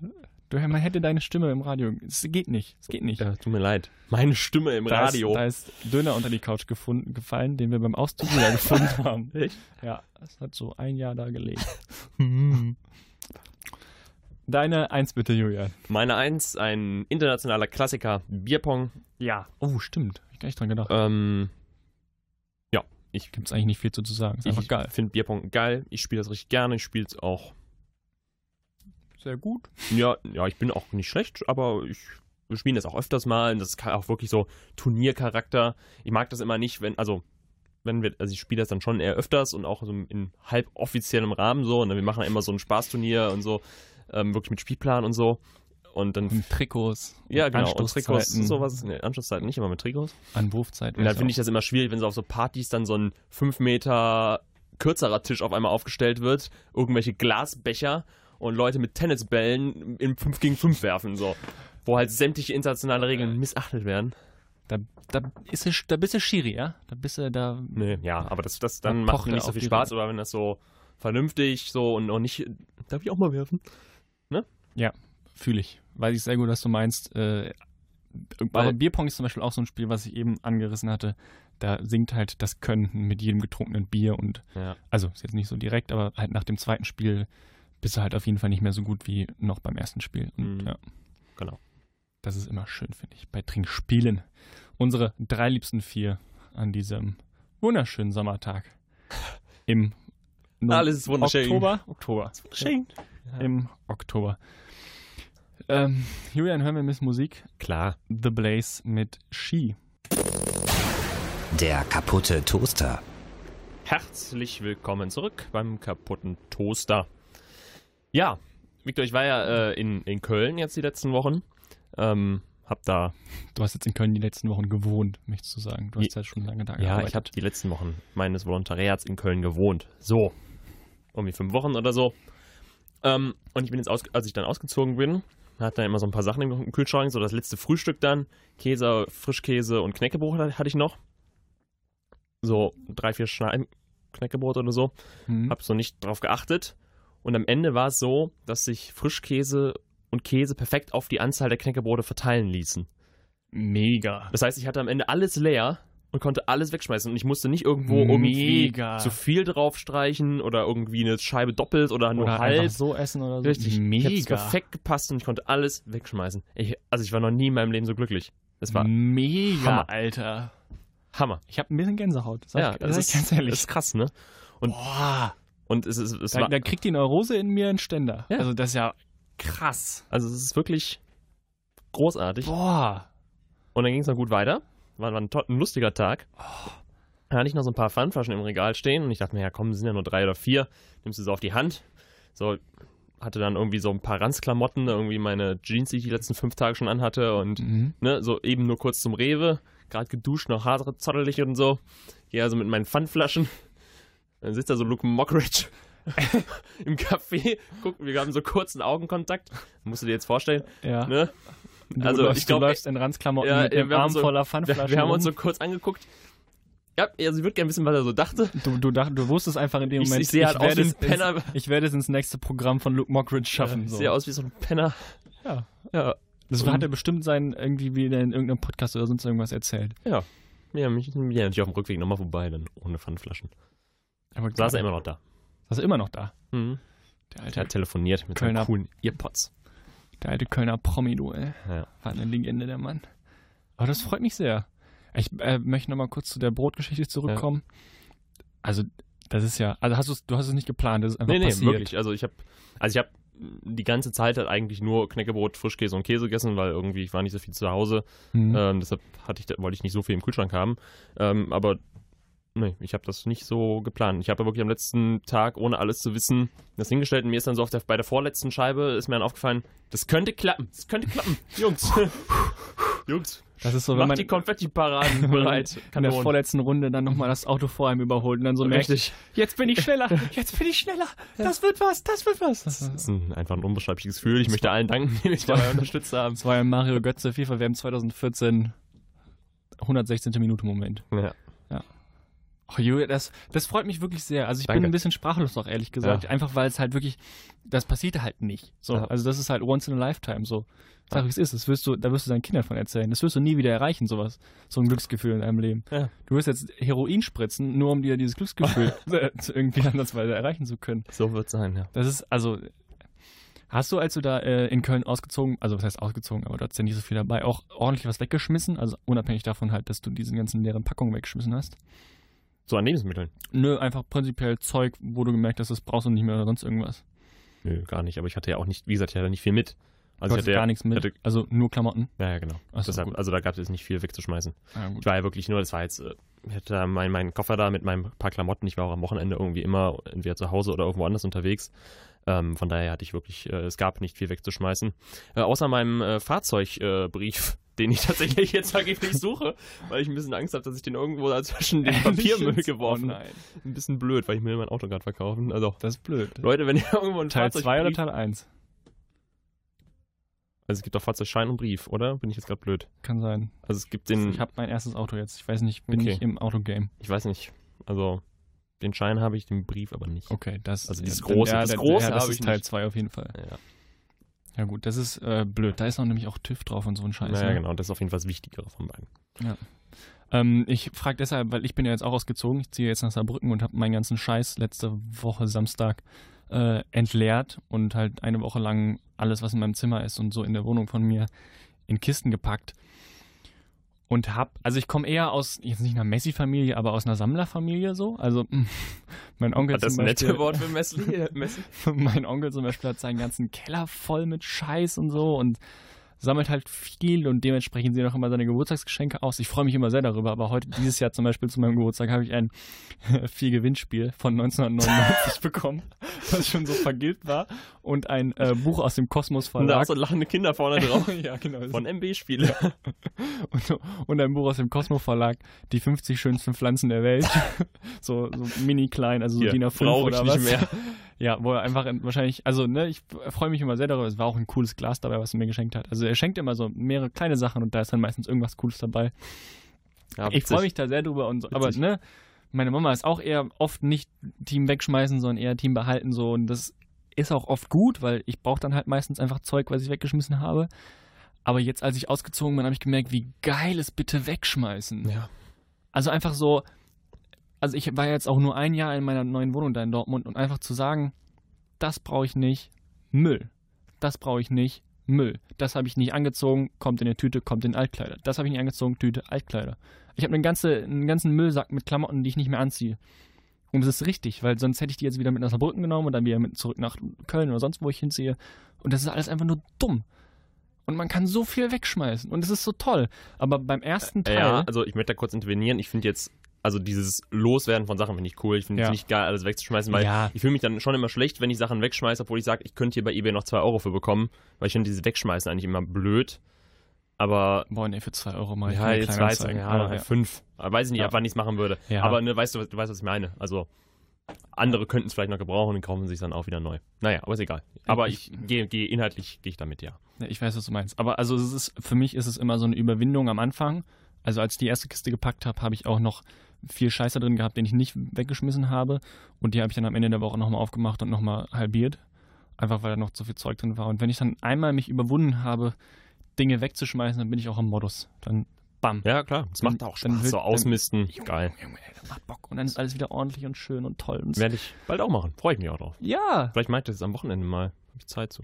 Speaker 3: Du, man hätte deine Stimme im Radio. Es geht nicht. Es geht nicht.
Speaker 2: Ja, tut mir leid. Meine Stimme im
Speaker 3: Da
Speaker 2: Radio.
Speaker 3: Ist, da ist Döner unter die Couch gefunden, gefallen, den wir beim Auszug wieder gefunden haben.
Speaker 2: Echt?
Speaker 3: Ja, es hat so ein Jahr da gelegen. Deine Eins bitte, Julian.
Speaker 2: Meine Eins, ein internationaler Klassiker, Bierpong.
Speaker 3: Ja. Oh, stimmt. Hab ich gar nicht dran gedacht.
Speaker 2: Ähm, ja, ich,
Speaker 3: Gibt's eigentlich nicht viel zu sagen. Ist einfach
Speaker 2: ich
Speaker 3: geil.
Speaker 2: finde Bierpong geil. Ich spiele das richtig gerne. Ich spiele es auch.
Speaker 3: Sehr gut.
Speaker 2: Ja, ja, ich bin auch nicht schlecht, aber ich wir spielen das auch öfters mal. Und das ist auch wirklich so Turniercharakter. Ich mag das immer nicht, wenn, also, wenn wir, also ich spiele das dann schon eher öfters und auch so in halb offiziellem Rahmen so. Und wir machen immer so ein Spaßturnier und so, ähm, wirklich mit Spielplan und so. Und dann,
Speaker 3: Und Trikots.
Speaker 2: ja,
Speaker 3: und
Speaker 2: genau, und Trikots,
Speaker 3: Anstoßzeiten,
Speaker 2: sowas. Ne, Anschlusszeiten nicht, aber mit Trikots.
Speaker 3: Anwurfzeiten.
Speaker 2: Und dann finde ich das immer schwierig, wenn so auf so Partys dann so ein 5 Meter kürzerer Tisch auf einmal aufgestellt wird, irgendwelche Glasbecher und Leute mit Tennisbällen im 5 gegen 5 werfen, so. Wo halt sämtliche internationale Regeln missachtet werden.
Speaker 3: Da, da, ist es, da bist du Schiri, ja? Da bist du da.
Speaker 2: Nee, ja, aber das, das dann
Speaker 3: Da
Speaker 2: macht mir nicht so viel Spaß, aber wenn das so vernünftig so und auch nicht. Darf ich auch mal werfen?
Speaker 3: Fühle ich. Weiß ich sehr gut, was du meinst. Äh, aber Bierpong ist zum Beispiel auch so ein Spiel, was ich eben angerissen hatte. Da sinkt halt das Können mit jedem getrunkenen Bier und
Speaker 2: Ja.
Speaker 3: also ist jetzt nicht so direkt, aber halt nach dem zweiten Spiel bist du halt auf jeden Fall nicht mehr so gut wie noch beim ersten Spiel. Und
Speaker 2: Mhm.
Speaker 3: ja.
Speaker 2: Genau.
Speaker 3: Das ist immer schön, finde ich, bei Trinkspielen. Unsere drei liebsten vier an diesem wunderschönen Sommertag. Im No-
Speaker 2: Alles ist wunderschön.
Speaker 3: Oktober. Oktober.
Speaker 2: Schön.
Speaker 3: Im Oktober. Ähm, Julian, hören wir ein bisschen Musik.
Speaker 2: Klar.
Speaker 3: The Blaze mit Ski.
Speaker 1: Der kaputte Toaster.
Speaker 2: Herzlich willkommen zurück beim kaputten Toaster. Ja, Victor, ich war ja äh, in, in Köln jetzt die letzten Wochen. Ähm, hab da,
Speaker 3: Du hast jetzt in Köln die letzten Wochen gewohnt, möchtest du sagen. Du hast ja schon lange da
Speaker 2: ja, ich
Speaker 3: gearbeitet.
Speaker 2: habe die letzten Wochen meines Volontariats in Köln gewohnt. So, irgendwie fünf Wochen oder so. Ähm, und ich bin jetzt, aus, als ich dann ausgezogen bin, hatte dann immer so ein paar Sachen im Kühlschrank, so das letzte Frühstück dann, Käse, Frischkäse und Knäckebrot hatte ich noch. So drei, vier Schneiden Knäckebrot oder so.
Speaker 3: Hm.
Speaker 2: Hab so nicht drauf geachtet. Und am Ende war es so, dass sich Frischkäse und Käse perfekt auf die Anzahl der Knäckebrote verteilen ließen.
Speaker 3: Mega.
Speaker 2: Das heißt, ich hatte am Ende alles leer und konnte alles wegschmeißen. Und ich musste nicht irgendwo irgendwie
Speaker 3: Mega.
Speaker 2: zu viel draufstreichen oder irgendwie eine Scheibe doppelt oder nur
Speaker 3: Oder
Speaker 2: halb.
Speaker 3: einfach so essen oder so.
Speaker 2: Richtig. Ich hab's
Speaker 3: Mega.
Speaker 2: perfekt gepasst und ich konnte alles wegschmeißen. Ich, also ich war noch nie in meinem Leben so glücklich. Es war
Speaker 3: Mega,
Speaker 2: Hammer.
Speaker 3: Alter.
Speaker 2: Hammer.
Speaker 3: Ich habe ein bisschen Gänsehaut. Sag
Speaker 2: Ja,
Speaker 3: ich,
Speaker 2: das
Speaker 3: sag
Speaker 2: ist,
Speaker 3: ich ganz ehrlich.
Speaker 2: das ist krass, ne? Und,
Speaker 3: Boah.
Speaker 2: Und es, ist, es
Speaker 3: Da,
Speaker 2: war,
Speaker 3: da kriegt die Neurose in mir einen Ständer.
Speaker 2: Ja.
Speaker 3: Also das ist ja krass.
Speaker 2: also es ist wirklich großartig.
Speaker 3: Boah.
Speaker 2: Und dann ging es noch gut weiter. War, war ein, ein lustiger Tag.
Speaker 3: Oh.
Speaker 2: Da hatte ich noch so ein paar Pfandflaschen im Regal stehen und ich dachte mir, ja komm, sind ja nur drei oder vier. Nimmst du so auf die Hand. So, hatte dann irgendwie so ein paar Ranzklamotten, irgendwie meine Jeans, die ich die letzten fünf Tage schon anhatte und
Speaker 3: Mhm.
Speaker 2: ne, so eben nur kurz zum Rewe. Gerade geduscht, noch Haare zottelig und so. Gehe also mit meinen Pfandflaschen. Dann sitzt da so Luke Mockridge im Café. Guck, wir haben so kurzen Augenkontakt. Musst du dir jetzt vorstellen,
Speaker 3: Ja.
Speaker 2: ne?
Speaker 3: Du,
Speaker 2: Also,
Speaker 3: läufst,
Speaker 2: ich glaub,
Speaker 3: du läufst in Ranzklamotten
Speaker 2: ja,
Speaker 3: mit
Speaker 2: ja,
Speaker 3: dem
Speaker 2: wir haben
Speaker 3: Arm
Speaker 2: so-
Speaker 3: voller
Speaker 2: Wir,
Speaker 3: Pfandflaschen.
Speaker 2: wir haben uns so kurz angeguckt. Ja, also ich würde gerne wissen, was er so dachte.
Speaker 3: du, du, dacht, du wusstest einfach in dem
Speaker 2: Ich,
Speaker 3: Moment,
Speaker 2: ich sehe halt aus
Speaker 3: werde
Speaker 2: wie ein
Speaker 3: es ins-
Speaker 2: Penner.
Speaker 3: Ich werde es ins nächste Programm von Luke Mockridge schaffen.
Speaker 2: Ich
Speaker 3: so.
Speaker 2: sehe aus wie so ein Penner.
Speaker 3: Ja.
Speaker 2: Ja.
Speaker 3: Das
Speaker 2: Und-
Speaker 3: hat er bestimmt sein, irgendwie wieder in irgendeinem Podcast oder sonst irgendwas erzählt.
Speaker 2: Ja. Ja, mich, ja, natürlich auf dem Rückweg nochmal vorbei, dann ohne Pfandflaschen.
Speaker 3: Aber
Speaker 2: Saß er immer noch da.
Speaker 3: Saß er immer noch da.
Speaker 2: Mhm.
Speaker 3: Der
Speaker 2: Er
Speaker 3: alte,
Speaker 2: hat telefoniert mit
Speaker 3: Kölner-
Speaker 2: seinen coolen Earpods.
Speaker 3: der alte Kölner Promi, du, ey.
Speaker 2: Ja.
Speaker 3: War eine Legende, der Mann. Aber das freut mich sehr. Ich äh, möchte nochmal kurz zu der Brotgeschichte zurückkommen. Also, das ist ja, also hast du's, du hast es nicht geplant, das ist einfach
Speaker 2: Nee, nee,
Speaker 3: passiert.
Speaker 2: wirklich. Also ich habe also ich habe die ganze Zeit halt eigentlich nur Knäckebrot, Frischkäse und Käse gegessen, weil irgendwie ich war nicht so viel zu Hause.
Speaker 3: Mhm.
Speaker 2: Ähm, deshalb hatte ich, wollte ich nicht so viel im Kühlschrank haben. Ähm, aber nee, ich habe das nicht so geplant. Ich habe wirklich am letzten Tag, ohne alles zu wissen, das hingestellt und mir ist dann so auf der, bei der vorletzten Scheibe ist mir dann aufgefallen, das könnte klappen, das könnte klappen. Jungs, Jungs,
Speaker 3: das ist so, wenn
Speaker 2: macht
Speaker 3: man
Speaker 2: die Konfetti-Paraden bereit.
Speaker 3: in der vorletzten Runde dann nochmal das Auto vor einem überholt und dann so merkt,
Speaker 2: Richtig.
Speaker 3: jetzt bin ich schneller, jetzt bin ich schneller, das wird was, das wird was.
Speaker 2: Das
Speaker 3: Das,
Speaker 2: ist ein, einfach ein unbeschreibliches Gefühl. Ich möchte allen danken, die mich dabei unterstützt haben.
Speaker 3: das war ja Mario Götze FIFA WM 2014 116. Minute Moment.
Speaker 2: Ja.
Speaker 3: Oh, Julia, das, das freut mich wirklich sehr. Also ich bin
Speaker 2: Danke.
Speaker 3: ein bisschen sprachlos auch ehrlich gesagt.
Speaker 2: Ja.
Speaker 3: Einfach weil es halt wirklich, das passiert halt nicht. So,
Speaker 2: Ja.
Speaker 3: also das ist halt once in a lifetime. So, sag wie es ist. Das wirst du, da wirst du deinen Kindern von erzählen. Das wirst du nie wieder erreichen, sowas. So ein Glücksgefühl in deinem Leben.
Speaker 2: Ja.
Speaker 3: Du wirst jetzt Heroin spritzen, nur um dir dieses Glücksgefühl irgendwie ansatzweise erreichen zu können.
Speaker 2: So wird es sein, ja.
Speaker 3: Das ist, also, hast du, als du da äh, in Köln ausgezogen, also was heißt ausgezogen, aber du hattest ja nicht so viel dabei, auch ordentlich was weggeschmissen? Also unabhängig davon halt, dass du diese ganzen leeren Packungen weggeschmissen hast?
Speaker 2: So an Lebensmitteln.
Speaker 3: Nö, einfach prinzipiell Zeug, wo du gemerkt hast, das brauchst du nicht mehr oder sonst irgendwas.
Speaker 2: Nö, gar nicht. Aber ich hatte ja auch nicht, wie gesagt, ich hatte nicht viel mit.
Speaker 3: Du
Speaker 2: Also ich hatte ja,
Speaker 3: gar nichts mit.
Speaker 2: hatte-
Speaker 3: also nur Klamotten.
Speaker 2: Ja, ja, genau.
Speaker 3: So,
Speaker 2: Deshalb, also da gab es jetzt nicht viel wegzuschmeißen.
Speaker 3: Ah, gut.
Speaker 2: Ich war ja wirklich nur, das war jetzt, äh, ich hatte meinen mein Koffer da mit meinem paar Klamotten. Ich war auch am Wochenende irgendwie immer entweder zu Hause oder irgendwo anders unterwegs. Ähm, von daher hatte ich wirklich, äh, es gab nicht viel wegzuschmeißen. Äh, außer meinem äh, Fahrzeugbrief, Brief, den ich tatsächlich jetzt vergeblich suche, weil ich ein bisschen Angst habe, dass ich den irgendwo da zwischen den Papiermüll geworfen
Speaker 3: oh
Speaker 2: habe.
Speaker 3: nein.
Speaker 2: Ein bisschen blöd, weil ich will mein Auto gerade verkaufen. Also,
Speaker 3: Das ist blöd.
Speaker 2: Leute, wenn ihr irgendwo einen
Speaker 3: Teil 2 oder Teil 1?
Speaker 2: Also es gibt doch Fahrzeugschein und Brief, oder? Bin ich jetzt gerade blöd?
Speaker 3: Kann sein.
Speaker 2: Also es gibt den,
Speaker 3: Ich habe mein erstes Auto jetzt. Ich weiß nicht, bin
Speaker 2: Okay.
Speaker 3: ich im Autogame.
Speaker 2: ich weiß nicht, also den Schein habe ich, den Brief aber nicht.
Speaker 3: Okay, das
Speaker 2: Also dieses große-
Speaker 3: ja,
Speaker 2: das
Speaker 3: der-
Speaker 2: große
Speaker 3: ja, das
Speaker 2: habe
Speaker 3: ist Teil
Speaker 2: nicht.
Speaker 3: 2 auf jeden Fall.
Speaker 2: Ja,
Speaker 3: Ja gut, das ist äh, blöd. Da ist auch nämlich auch TÜV drauf und so ein Scheiß.
Speaker 2: naja,
Speaker 3: ne?
Speaker 2: genau, das ist auf jeden Fall das Wichtigere von beiden.
Speaker 3: Ähm, ich frage deshalb, weil ich bin ja jetzt auch ausgezogen. Ich ziehe jetzt nach Saarbrücken und habe meinen ganzen Scheiß letzte Woche Samstag äh, entleert und halt eine Woche lang alles, was in meinem Zimmer ist und so in der Wohnung von mir in Kisten gepackt. Und hab, also ich komme eher aus, jetzt nicht einer Messi-Familie, aber aus einer Sammlerfamilie so. Also mein Onkel
Speaker 2: Hat das
Speaker 3: zum Beispiel,
Speaker 2: nette Wort für Messi? Messi?
Speaker 3: mein Onkel zum Beispiel hat seinen ganzen Keller voll mit Scheiß und so und sammelt halt viel und dementsprechend sehen auch immer seine Geburtstagsgeschenke aus. Ich freue mich immer sehr darüber, aber heute, dieses Jahr zum Beispiel zu meinem Geburtstag, habe ich ein viel Gewinnspiel von 1999 bekommen, was schon so vergilbt war und ein äh, Buch aus dem Kosmos
Speaker 2: Und da
Speaker 3: Verlag.
Speaker 2: hast du lachende Kinder vorne drauf.
Speaker 3: ja, genau.
Speaker 2: Von MB-Spiele.
Speaker 3: und, und ein Buch aus dem Kosmos Verlag, die 50 schönsten Pflanzen der Welt. so, so mini klein, also so DIN A5
Speaker 2: brauch
Speaker 3: oder was.
Speaker 2: mehr.
Speaker 3: Ja, wo er einfach in, wahrscheinlich, also ne, ich freue mich immer sehr darüber. Es war auch ein cooles Glas dabei, was er mir geschenkt hat. Also er schenkt immer so mehrere kleine Sachen und da ist dann meistens irgendwas Cooles dabei.
Speaker 2: Ja,
Speaker 3: ich freue mich da sehr drüber und so. Aber ne, meine Mama ist auch eher oft nicht Team wegschmeißen, sondern eher Team behalten so und das ist auch oft gut, weil ich brauche dann halt meistens einfach Zeug, was ich weggeschmissen habe. Aber jetzt, als ich ausgezogen bin, habe ich gemerkt, wie geil ist bitte wegschmeißen.
Speaker 2: Ja.
Speaker 3: Also einfach so, also ich war jetzt auch nur ein Jahr in meiner neuen Wohnung da in Dortmund und einfach zu sagen, das brauche ich nicht, Müll. Das brauche ich nicht, Müll. Das habe ich nicht angezogen, kommt in eine Tüte, kommt in Altkleider. Das habe ich nicht angezogen, Tüte, Altkleider. Ich habe eine ganze, einen ganzen Müllsack mit Klamotten, die ich nicht mehr anziehe. Und das ist richtig, weil sonst hätte ich die jetzt wieder mit nach Saarbrücken genommen und dann wieder mit zurück nach Köln oder sonst wo ich hinziehe. Und das ist alles einfach nur dumm. Und man kann so viel wegschmeißen. Und es ist so toll. Aber beim ersten Teil.
Speaker 2: Ja, also ich möchte da kurz intervenieren. Ich finde jetzt, also dieses Loswerden von Sachen finde ich cool. Ich finde es
Speaker 3: Ja.
Speaker 2: nicht geil, alles wegzuschmeißen, weil
Speaker 3: Ja.
Speaker 2: ich fühle mich dann schon immer schlecht, wenn ich Sachen wegschmeiße, obwohl ich sage, ich könnte hier bei eBay noch 2 Euro für bekommen, weil ich finde dieses Wegschmeißen eigentlich immer blöd. Aber
Speaker 3: Boah, nee, für 2 Euro mal.
Speaker 2: ja, jetzt weiß ich, ja,
Speaker 3: Aber
Speaker 2: oder
Speaker 3: ja.
Speaker 2: fünf. Aber weiß ich nicht,
Speaker 3: Ja.
Speaker 2: ab wann ich es machen würde. Aber ne, weißt du, du weißt, was ich meine. Also andere könnten es vielleicht noch gebrauchen und kaufen sich dann auch wieder neu. Naja, aber ist egal. Aber ich
Speaker 3: Ich-
Speaker 2: gehe gehe inhaltlich gehe ich damit, ja.
Speaker 3: Ja, ich weiß, was du meinst. Aber also es ist, für mich ist es immer so eine Überwindung am Anfang. Also als ich die erste Kiste gepackt habe, habe ich auch noch viel Scheiße drin gehabt, den ich nicht weggeschmissen habe. Und die habe ich dann am Ende der Woche nochmal aufgemacht und nochmal halbiert. Einfach weil da noch zu viel Zeug drin war. Und wenn ich dann einmal mich überwunden habe, Dinge wegzuschmeißen, dann bin ich auch am Modus. Dann bam.
Speaker 2: Ja, klar. Es macht auch
Speaker 3: Dann
Speaker 2: Spaß.
Speaker 3: will-
Speaker 2: So
Speaker 3: dann-
Speaker 2: ausmisten.
Speaker 3: Junge,
Speaker 2: Geil.
Speaker 3: Junge, ey, das macht Bock. Und dann ist alles wieder ordentlich und schön und toll. Und
Speaker 2: Werde ich bald auch machen. Freue ich mich auch drauf.
Speaker 3: ja,
Speaker 2: Vielleicht meint ihr es am Wochenende mal. Habe ich Zeit zu.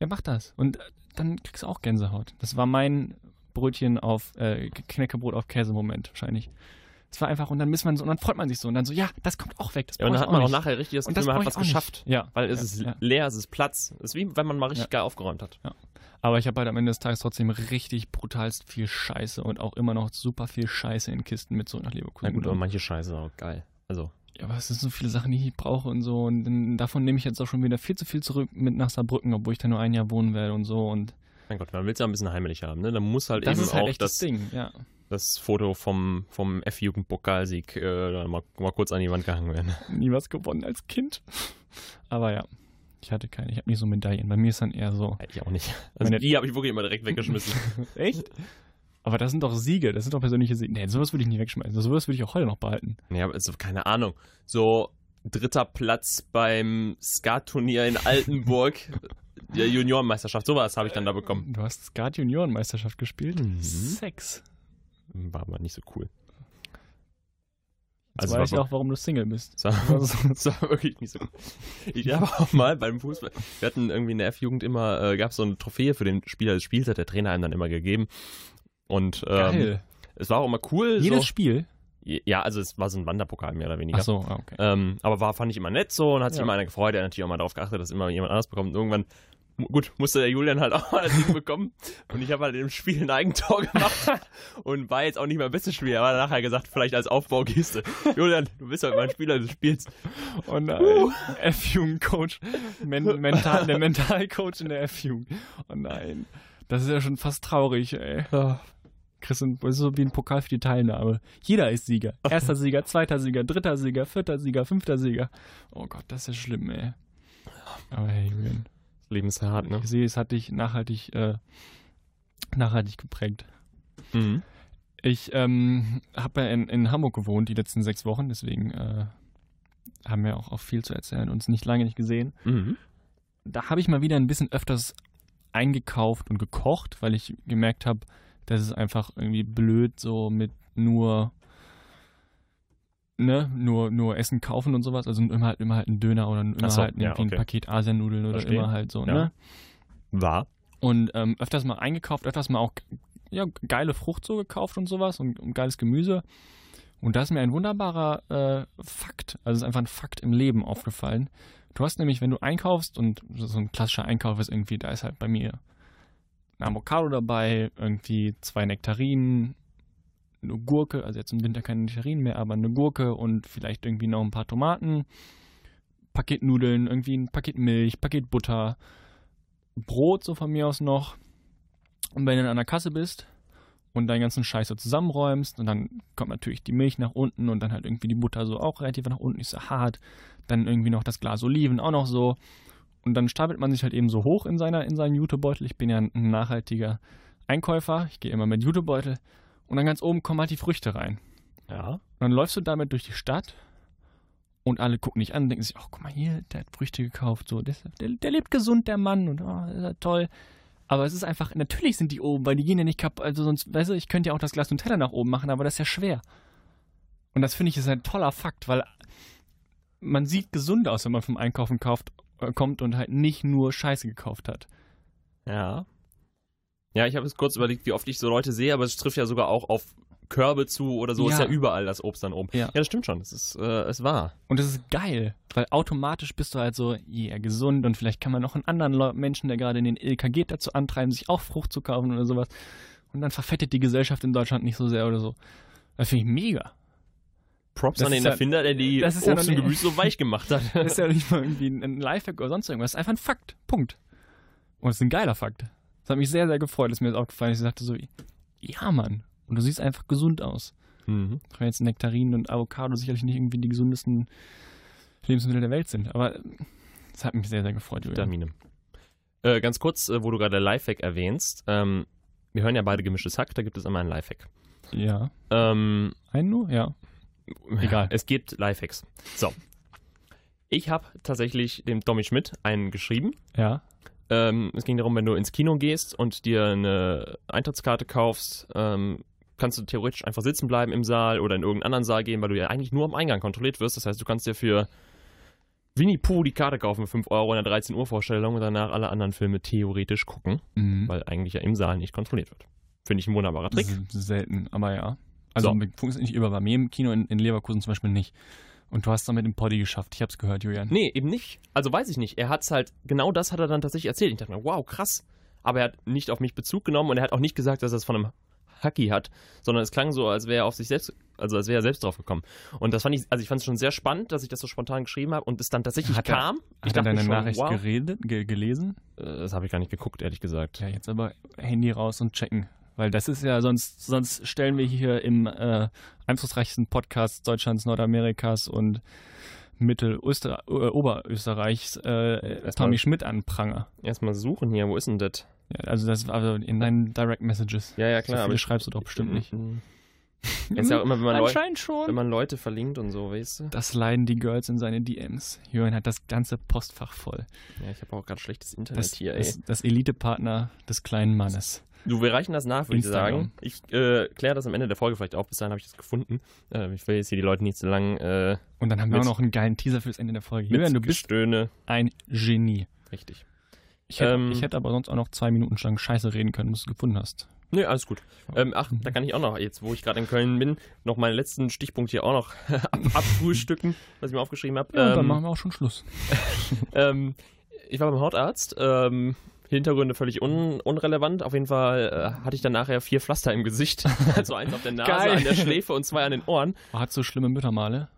Speaker 3: Ja, mach das. Und äh, dann kriegst du auch Gänsehaut. Das war mein Brötchen auf, äh, Knäckebrot auf Käse-Moment wahrscheinlich. Es war einfach, und dann misst man so, und dann freut man sich so. Und dann so, ja, das kommt auch weg. Das
Speaker 2: Ja, und dann hat man auch
Speaker 3: nicht.
Speaker 2: nachher richtig das
Speaker 3: Und
Speaker 2: Gefühl,
Speaker 3: das
Speaker 2: man hat was
Speaker 3: auch nicht.
Speaker 2: geschafft.
Speaker 3: Ja,
Speaker 2: Weil es
Speaker 3: ja,
Speaker 2: ist
Speaker 3: ja.
Speaker 2: leer, es ist Platz. Es ist wie wenn man mal richtig
Speaker 3: Ja.
Speaker 2: geil aufgeräumt hat.
Speaker 3: Aber ich habe halt am Ende des Tages trotzdem richtig brutalst viel Scheiße und auch immer noch super viel Scheiße in Kisten mit so nach
Speaker 2: Na
Speaker 3: Leverkusen.
Speaker 2: gut, aber manche Scheiße ist auch geil. Also,
Speaker 3: ja, aber es sind so viele Sachen, die ich brauche und so. Und davon nehme ich jetzt auch schon wieder viel zu viel zurück mit nach Saarbrücken, obwohl ich da nur ein Jahr wohnen werde und so. Und
Speaker 2: mein Gott, man will es ja ein bisschen heimelig haben, ne? Dann muss halt
Speaker 3: das
Speaker 2: eben
Speaker 3: ist halt
Speaker 2: auch
Speaker 3: echt das,
Speaker 2: das,
Speaker 3: Ding, ja.
Speaker 2: Das Foto vom, vom F-Jugend-Pokalsieg äh, da mal, mal kurz an die Wand gehangen werden.
Speaker 3: nie was gewonnen als Kind. Aber ja, ich hatte keine. Ich habe nicht so Medaillen. Bei mir ist dann eher so.
Speaker 2: Hätte ich auch nicht. Also
Speaker 3: Meine-
Speaker 2: die habe ich wirklich immer direkt weggeschmissen.
Speaker 3: Echt? Aber das sind doch Siege, das sind doch persönliche Siege. Nee, sowas würde ich nicht wegschmeißen. Sowas würde ich auch heute noch behalten.
Speaker 2: nee, aber also, keine Ahnung. So dritter Platz beim Skat-Turnier in Altenburg. der Juniorenmeisterschaft, sowas habe ich dann da bekommen.
Speaker 3: Du hast Skat Juniorenmeisterschaft gespielt.
Speaker 2: Mhm.
Speaker 3: Sex.
Speaker 2: War aber nicht so cool.
Speaker 3: Jetzt
Speaker 2: Also
Speaker 3: weiß ich auch, warum du Single bist.
Speaker 2: Das war, das war wirklich nicht so. Ich habe auch mal beim Fußball, wir hatten irgendwie in der F-Jugend immer, äh, gab es so eine Trophäe für den Spieler des Spiels, hat der Trainer einem dann immer gegeben. Und ähm,
Speaker 3: Geil.
Speaker 2: es war auch immer cool.
Speaker 3: Jedes
Speaker 2: so,
Speaker 3: Spiel?
Speaker 2: ja, also es war so ein Wanderpokal mehr oder weniger.
Speaker 3: Ach so, ah, okay.
Speaker 2: Ähm, aber war, fand ich immer nett so und hat sich
Speaker 3: Ja.
Speaker 2: immer einer gefreut. Er hat natürlich auch mal darauf geachtet, dass immer jemand anders bekommt. Und irgendwann, gut, musste der Julian halt auch mal das Ding bekommen. Und ich habe halt im Spiel ein Eigentor gemacht und war jetzt auch nicht mein bestes Spieler. Aber nachher gesagt, vielleicht als Aufbaugeste. Julian, du bist halt mein Spieler des Spiels.
Speaker 3: Oh nein. F-Jugend-Coach. Men mental, der Mentalcoach in der F-Jugend. Oh nein. Das ist ja schon fast traurig, ey. Chris, das ist so wie ein Pokal für die Teilnahme. Jeder ist Sieger. Erster Sieger, zweiter Sieger, dritter Sieger, vierter Sieger, fünfter Sieger. Oh Gott, das ist ja schlimm, ey. Aber hey, Julian.
Speaker 2: Leben ist hart, ne?
Speaker 3: Ich sehe, es hat dich nachhaltig, äh, nachhaltig geprägt.
Speaker 2: Mhm.
Speaker 3: Ich ähm, habe ja in, in Hamburg gewohnt die letzten sechs Wochen, deswegen äh, haben wir auch, auch viel zu erzählen, uns nicht lange nicht gesehen.
Speaker 2: Mhm.
Speaker 3: Da habe ich mal wieder ein bisschen öfters eingekauft und gekocht, weil ich gemerkt habe, das ist einfach irgendwie blöd, so mit nur ne, nur, nur Essen kaufen und sowas. Also immer halt, immer halt ein Döner oder immer
Speaker 2: so,
Speaker 3: halt
Speaker 2: ja,
Speaker 3: irgendwie ein
Speaker 2: okay.
Speaker 3: Paket Asiennudeln oder
Speaker 2: Verstehe.
Speaker 3: immer halt so,
Speaker 2: Ja.
Speaker 3: ne?
Speaker 2: War.
Speaker 3: Und ähm, öfters mal eingekauft, öfters mal auch ja, geile Frucht so gekauft und sowas und, und geiles Gemüse. Und da ist mir ein wunderbarer äh, Fakt, also es ist einfach ein Fakt im Leben aufgefallen. Du hast nämlich, wenn du einkaufst und so ein klassischer Einkauf ist irgendwie, da ist halt bei mir ein Avocado dabei, irgendwie zwei Nektarinen, eine Gurke, also jetzt im Winter keine Nektarinen mehr, aber eine Gurke und vielleicht irgendwie noch ein paar Tomaten, Paket Nudeln, irgendwie ein Paket Milch, Paket Butter, Brot so von mir aus noch. Und wenn du dann an der Kasse bist und deinen ganzen Scheiß so zusammenräumst und dann kommt natürlich die Milch nach unten und dann halt irgendwie die Butter so auch relativ nach unten, nicht so hart. Dann irgendwie noch das Glas Oliven auch noch so. Und dann stapelt man sich halt eben so hoch in, seiner, in seinen Jutebeutel. Ich bin ja ein nachhaltiger Einkäufer. Ich gehe immer mit Jutebeutel. Und dann ganz oben kommen halt die Früchte rein.
Speaker 2: Ja.
Speaker 3: Und dann läufst du damit durch die Stadt und alle gucken dich an und denken sich, oh, guck mal hier, der hat Früchte gekauft, so, der, der, der lebt gesund, der Mann, und oh, ist ja toll. Aber es ist einfach, natürlich sind die oben, weil die gehen ja nicht kaputt, also sonst, weißt du, ich könnte ja auch das Glas Nutella nach oben machen, aber das ist ja schwer. Und das finde ich ist ein toller Fakt, weil man sieht gesund aus, wenn man vom Einkaufen kauft, äh, kommt und halt nicht nur Scheiße gekauft hat.
Speaker 2: Ja. Ja, ich habe jetzt kurz überlegt, wie oft ich so Leute sehe, aber es trifft ja sogar auch auf Körbe zu oder so.
Speaker 3: Ja.
Speaker 2: Ist ja überall das Obst dann oben.
Speaker 3: Ja.
Speaker 2: ja das stimmt schon. Das ist, äh, es war.
Speaker 3: Und das ist geil, weil automatisch bist du halt so, yeah, gesund und vielleicht kann man noch einen anderen Menschen, der gerade in den LK geht, dazu antreiben, sich auch Frucht zu kaufen oder sowas. Und dann verfettet die Gesellschaft in Deutschland nicht so sehr oder so. Das finde ich mega.
Speaker 2: Props
Speaker 3: Das
Speaker 2: an den
Speaker 3: ja-
Speaker 2: Erfinder, der die
Speaker 3: das ist ja
Speaker 2: Obst
Speaker 3: noch
Speaker 2: und Gemüse so weich gemacht hat.
Speaker 3: Das ist ja nicht mal irgendwie ein Lifehack oder sonst irgendwas. Das ist einfach ein Fakt. Punkt. Und es ist ein geiler Fakt. Das hat mich sehr, sehr gefreut, dass mir das aufgefallen ist. Ich dachte so, ja, Mann. Und du siehst einfach gesund aus.
Speaker 2: mhm.
Speaker 3: Auch wenn jetzt Nektarinen und Avocado sicherlich nicht irgendwie die gesundesten Lebensmittel der Welt sind. Aber es hat mich sehr, sehr gefreut.
Speaker 2: Vitamine. Äh, ganz kurz, äh, wo du gerade Lifehack erwähnst. Ähm, wir hören ja beide gemischtes Hack, da gibt es immer einen Lifehack.
Speaker 3: Ja.
Speaker 2: Ähm,
Speaker 3: Einen nur? Ja. Egal.
Speaker 2: Es gibt Lifehacks. So. Ich habe tatsächlich dem Tommy Schmidt einen geschrieben.
Speaker 3: Ja.
Speaker 2: Ähm, es ging darum, wenn du ins Kino gehst und dir eine Eintrittskarte kaufst, ähm, kannst du theoretisch einfach sitzen bleiben im Saal oder in irgendeinen anderen Saal gehen, weil du ja eigentlich nur am Eingang kontrolliert wirst. Das heißt, du kannst dir für Winnie Pooh die Karte kaufen für 5 Euro in der 13 Uhr Vorstellung und danach alle anderen Filme theoretisch gucken,
Speaker 3: Mhm.
Speaker 2: weil eigentlich ja im Saal nicht kontrolliert wird. Finde ich ein wunderbarer Trick.
Speaker 3: Selten, aber ja. Also
Speaker 2: So.
Speaker 3: funktioniert nicht über bei mir im Kino in, in Leverkusen zum Beispiel nicht. Und du hast damit im Poddy geschafft. Ich hab's gehört, Julian.
Speaker 2: Nee, eben nicht. Also weiß ich nicht. Er hat's halt, genau das hat er dann tatsächlich erzählt. Ich dachte mir, wow, krass. Aber er hat nicht auf mich Bezug genommen und er hat auch nicht gesagt, dass er es von einem Hacky hat, sondern es klang so, als wäre er auf sich selbst, also als wäre er selbst drauf gekommen. Und das fand ich, also ich fand es schon sehr spannend, dass ich das so spontan geschrieben habe und es dann tatsächlich
Speaker 3: Hat er-
Speaker 2: kam. ich
Speaker 3: Hat er deine
Speaker 2: schon,
Speaker 3: Nachricht
Speaker 2: wow.
Speaker 3: geredet, ge gelesen?
Speaker 2: Äh, Das habe ich gar nicht geguckt, ehrlich gesagt.
Speaker 3: Ja, jetzt aber Handy raus und checken. Weil das ist ja, sonst, sonst stellen wir hier im äh, einflussreichsten Podcast Deutschlands, Nordamerikas und Mittelöster äh, Oberösterreichs äh, Tommy Schmidt an Pranger.
Speaker 2: Erstmal suchen hier, wo ist denn das?
Speaker 3: Ja, also das also in deinen Direct Messages.
Speaker 2: Ja, ja,
Speaker 3: So
Speaker 2: klar.
Speaker 3: viele
Speaker 2: aber
Speaker 3: schreibst du doch bestimmt nicht.
Speaker 2: Mhm. Ist ja auch immer, wenn man,
Speaker 3: Anscheinend schon.
Speaker 2: wenn man Leute verlinkt und so, weißt du?
Speaker 3: Das leiden die Girls in seine DMs. Jürgen hat das ganze Postfach voll.
Speaker 2: Ja, ich habe auch gerade schlechtes Internet
Speaker 3: Das,
Speaker 2: hier, ey.
Speaker 3: das, das Elite-Partner des kleinen Mannes.
Speaker 2: Du, wir reichen das nach, würde ich sagen. Ich äh, kläre das am Ende der Folge vielleicht auch. Bis dahin habe ich das gefunden. Äh, ich will jetzt hier die Leute nicht so lang äh,
Speaker 3: Und dann haben wir auch noch einen geilen Teaser fürs Ende der Folge. Jürgen, du bist
Speaker 2: Gestöhne.
Speaker 3: ein Genie.
Speaker 2: Richtig.
Speaker 3: Ich hätte,
Speaker 2: Ähm,
Speaker 3: ich hätte aber sonst auch noch zwei Minuten lang Scheiße reden können, bis du es gefunden hast.
Speaker 2: Nö, alles gut. Ähm, ach, da kann ich auch noch, jetzt wo ich gerade in Köln bin, noch meinen letzten Stichpunkt hier auch noch ab, abfrühstücken, was ich mir aufgeschrieben habe.
Speaker 3: Ja, und dann
Speaker 2: ähm,
Speaker 3: machen wir auch schon Schluss.
Speaker 2: ähm, ich war beim Hautarzt. Ähm, Hintergründe völlig un unrelevant. Auf jeden Fall äh, hatte ich dann nachher vier Pflaster im Gesicht. Also eins auf der Nase,
Speaker 3: Geil.
Speaker 2: an der Schläfe und zwei an den Ohren.
Speaker 3: Oh, hat so schlimme Müttermale?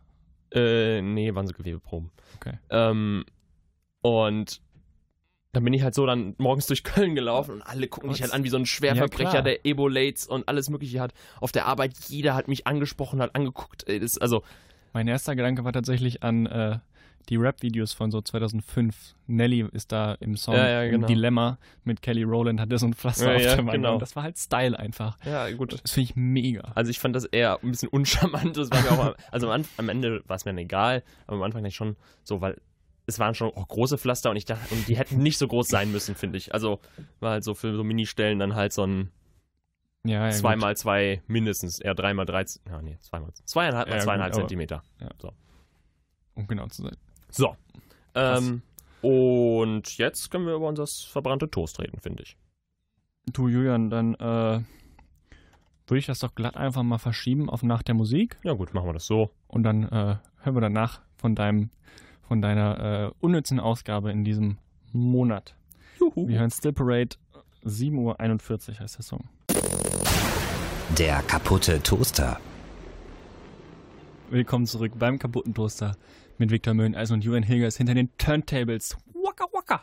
Speaker 2: Äh, nee, waren so Gewebeproben.
Speaker 3: Okay.
Speaker 2: Ähm, und dann bin ich halt so dann morgens durch Köln gelaufen und alle gucken mich halt an wie so ein
Speaker 3: Ja,
Speaker 2: Schwerverbrecher,
Speaker 3: klar.
Speaker 2: der Ebolates und alles Mögliche hat. Auf der Arbeit, jeder hat mich angesprochen, hat angeguckt. Ey, das, also,
Speaker 3: Mein erster Gedanke war tatsächlich an äh, die Rap-Videos von so 2005. Nelly ist da im Song
Speaker 2: Ja, ja,
Speaker 3: im
Speaker 2: genau.
Speaker 3: Dilemma mit Kelly Rowland, hat der so ein Pflaster
Speaker 2: Ja,
Speaker 3: auf
Speaker 2: ja,
Speaker 3: der Wange.
Speaker 2: genau.
Speaker 3: Das war halt Style einfach.
Speaker 2: ja, gut.
Speaker 3: Das finde ich mega.
Speaker 2: Also ich fand das eher ein bisschen uncharmant. Das war mir auch, also am, am Ende war es mir dann egal, aber am Anfang nicht schon so, weil es waren schon auch große Pflaster und ich dachte, und die hätten nicht so groß sein müssen, finde ich. Also war halt so für so Ministellen dann halt so ein
Speaker 3: Ja, ja,
Speaker 2: zwei
Speaker 3: gut.
Speaker 2: mal zwei mindestens, eher drei mal drei, ja nee, zweimal, zweieinhalb mal
Speaker 3: Ja,
Speaker 2: zweieinhalb
Speaker 3: gut,
Speaker 2: Zentimeter.
Speaker 3: Um genau zu sein.
Speaker 2: So. Ähm, und jetzt können wir über unser verbrannte Toast reden, finde ich.
Speaker 3: Du, Julian, dann äh, würde ich das doch glatt einfach mal verschieben auf nach der Musik.
Speaker 2: Ja gut, machen wir das so.
Speaker 3: Und dann äh, hören wir danach von deinem, von deiner äh, unnützen Ausgabe in diesem Monat.
Speaker 2: Juhu.
Speaker 3: Wir hören Still Parade, 7.41 Uhr heißt der Song.
Speaker 1: Der kaputte Toaster.
Speaker 3: Willkommen zurück beim kaputten Toaster mit Viktor Möhneisen und Julian Hilgers hinter den Turntables. Waka waka.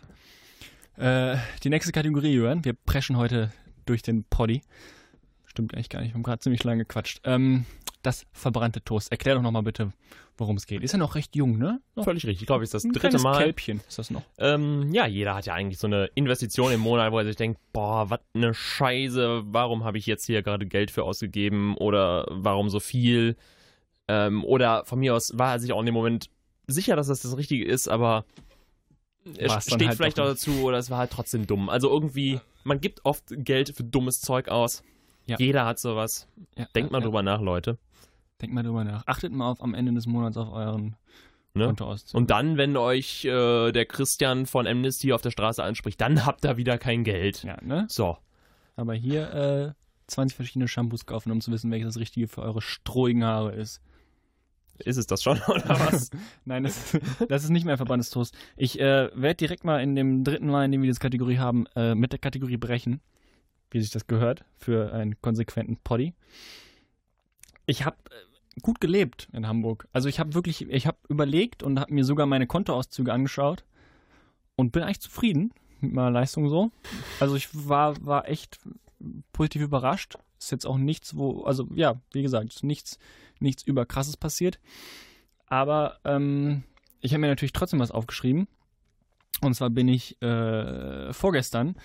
Speaker 3: Äh, die nächste Kategorie, Julian. Wir preschen heute durch den Poddy. Stimmt eigentlich gar nicht. Wir haben gerade ziemlich lange gequatscht. Ähm, das verbrannte Toast. Erklär doch nochmal bitte, worum es geht. Ist ja noch recht jung, ne? Noch
Speaker 2: Völlig richtig. Ich glaube, es ist das
Speaker 3: ein
Speaker 2: dritte Mal.
Speaker 3: Kälbchen ist das noch.
Speaker 2: Ähm, ja, jeder hat ja eigentlich so eine Investition im Monat, wo er sich denkt, boah, was eine Scheiße, warum habe ich jetzt hier gerade Geld für ausgegeben oder warum so viel? Ähm, oder von mir aus war er sich auch in dem Moment sicher, dass das das Richtige ist, aber er
Speaker 3: dann
Speaker 2: steht
Speaker 3: halt
Speaker 2: vielleicht auch dazu oder es war halt trotzdem dumm. Also irgendwie, man gibt oft Geld für dummes Zeug aus.
Speaker 3: Ja.
Speaker 2: Jeder hat sowas.
Speaker 3: Ja,
Speaker 2: Denkt mal drüber nach, Leute.
Speaker 3: denkt mal drüber nach. Achtet mal auf am Ende des Monats auf euren
Speaker 2: Ne? Und dann, wenn euch äh, der Christian von Amnesty auf der Straße anspricht, dann habt ihr wieder kein Geld.
Speaker 3: ja, ne?
Speaker 2: So.
Speaker 3: Aber hier äh, 20 verschiedene Shampoos kaufen, um zu wissen, welches das Richtige für eure strohigen Haare ist.
Speaker 2: Ist es das schon, oder was?
Speaker 3: Nein, das, das ist nicht mehr Verbandestoast. Ich äh, werde direkt mal in dem dritten Mal, in dem wir diese Kategorie haben, äh, mit der Kategorie brechen, wie sich das gehört, für einen konsequenten Poddy. Ich habe äh, gut gelebt in Hamburg. Also ich habe wirklich, ich habe überlegt und habe mir sogar meine Kontoauszüge angeschaut und bin eigentlich zufrieden mit meiner Leistung so. Also ich war, war echt positiv überrascht. Ist jetzt auch nichts, wo, also ja, wie gesagt, ist nichts, nichts überkrasses passiert. Aber ähm, ich habe mir natürlich trotzdem was aufgeschrieben. Und zwar bin ich äh, vorgestern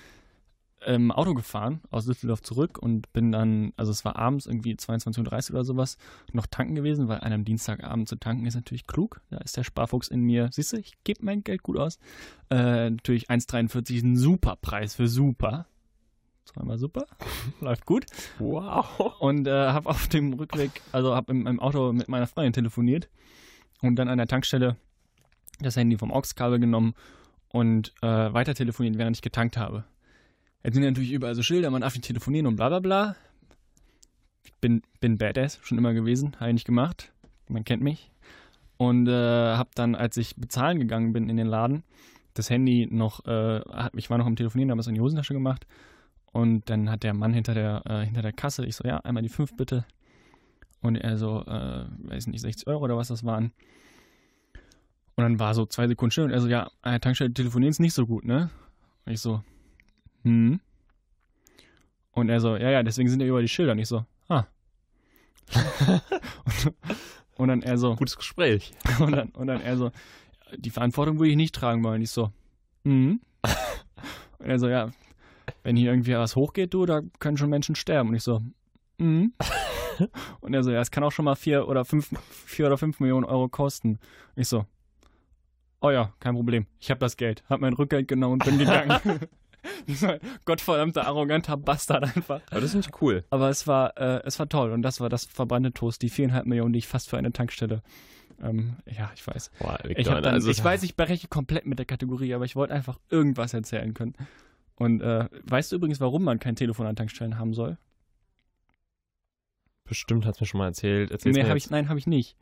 Speaker 3: im Auto gefahren aus Düsseldorf zurück und bin dann, also es war abends irgendwie 22.30 Uhr oder sowas, noch tanken gewesen, weil einem Dienstagabend zu tanken ist natürlich klug. Da ist der Sparfuchs in mir. Siehst du, ich gebe mein Geld gut aus. Äh, natürlich 1,43 ist ein super Preis für super. Zweimal super. Läuft gut.
Speaker 2: Wow.
Speaker 3: Und äh, habe auf dem Rückweg, also habe im, im Auto mit meiner Freundin telefoniert und dann an der Tankstelle das Handy vom AUX-Kabel genommen und äh, weiter telefoniert, während ich getankt habe. Jetzt sind natürlich überall so Schilder, man darf nicht telefonieren und bla bla bla. Ich bin, bin Badass, schon immer gewesen, habe ich nicht gemacht. Man kennt mich. Und äh, habe dann, als ich bezahlen gegangen bin in den Laden, das Handy noch, äh, ich war noch am Telefonieren, habe es in die Hosentasche gemacht. Und dann hat der Mann hinter der, äh, hinter der Kasse, ich so, ja, einmal die 5 bitte. Und er so, äh, weiß nicht, 60 Euro oder was das waren. Und dann war so zwei Sekunden still und er so, ja, an der Tankstelle telefonieren ist nicht so gut, ne? Und ich so, hm. Und er so, ja, ja, deswegen sind ja überall die Schilder. Und ich so, ah. und, und dann er so,
Speaker 2: Gutes Gespräch.
Speaker 3: und dann, und dann er so, die Verantwortung würde ich nicht tragen wollen. Ich so, hm. Und er so, ja, wenn hier irgendwie was hochgeht, du, da können schon Menschen sterben. Und ich so, hm. Und er so, ja, es kann auch schon mal vier oder fünf, vier oder fünf Millionen Euro kosten. Und ich so, oh ja, kein Problem. Ich habe das Geld. Hab mein Rückgeld genommen und bin gegangen. Gottverdammter, arroganter Bastard einfach.
Speaker 2: Aber das finde ich cool.
Speaker 3: Aber es war, äh, es war toll und das war das verbrannte Toast, die viereinhalb Millionen, die ich fast für eine Tankstelle. Ähm, ja, ich weiß.
Speaker 2: Boah,
Speaker 3: Ich, dann, ich weiß, ich breche komplett mit der Kategorie, aber ich wollte einfach irgendwas erzählen können. Und äh, weißt du übrigens, warum man kein Telefon an Tankstellen haben soll?
Speaker 2: Bestimmt hast du mir schon mal erzählt. Erzähl's
Speaker 3: Nee,
Speaker 2: mir
Speaker 3: hab
Speaker 2: jetzt.
Speaker 3: ich, nein, habe ich nicht.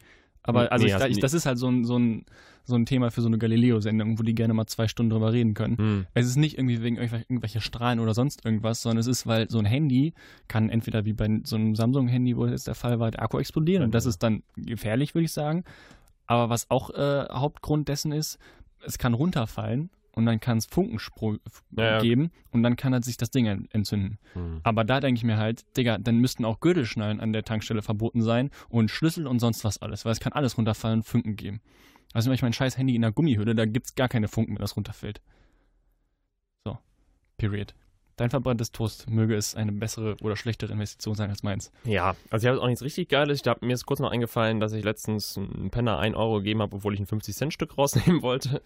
Speaker 3: Aber
Speaker 2: Nee,
Speaker 3: also
Speaker 2: nee,
Speaker 3: ich, ich, das ist halt so ein, so, ein, so ein Thema für so eine Galileo-Sendung, wo die gerne mal zwei Stunden drüber reden können.
Speaker 2: Hm.
Speaker 3: Es ist nicht irgendwie wegen irgendwelcher, Strahlen oder sonst irgendwas, sondern es ist, weil so ein Handy kann entweder wie bei so einem Samsung-Handy, wo es der Fall war, der Akku explodieren und das ist dann gefährlich, würde ich sagen. Aber was auch äh, Hauptgrund dessen ist, es kann runterfallen und dann kann es Funkensprung
Speaker 2: Ja,
Speaker 3: geben und dann kann halt sich das Ding en- entzünden.
Speaker 2: Hm.
Speaker 3: Aber da denke ich mir halt, Digga, dann müssten auch Gürtelschnallen an der Tankstelle verboten sein und Schlüssel und sonst was alles, weil es kann alles runterfallen und Funken geben. Also wenn ich mein scheiß Handy in der Gummihülle, da gibt's gar keine Funken, wenn das runterfällt. So. Period. Dein verbranntes Toast möge es eine bessere oder schlechtere Investition sein als meins.
Speaker 2: Ja, also ich habe auch nichts richtig Geiles. Ich hab, mir ist kurz noch eingefallen, dass ich letztens einen Penner 1 Euro gegeben habe, obwohl ich ein 50-Cent-Stück rausnehmen wollte.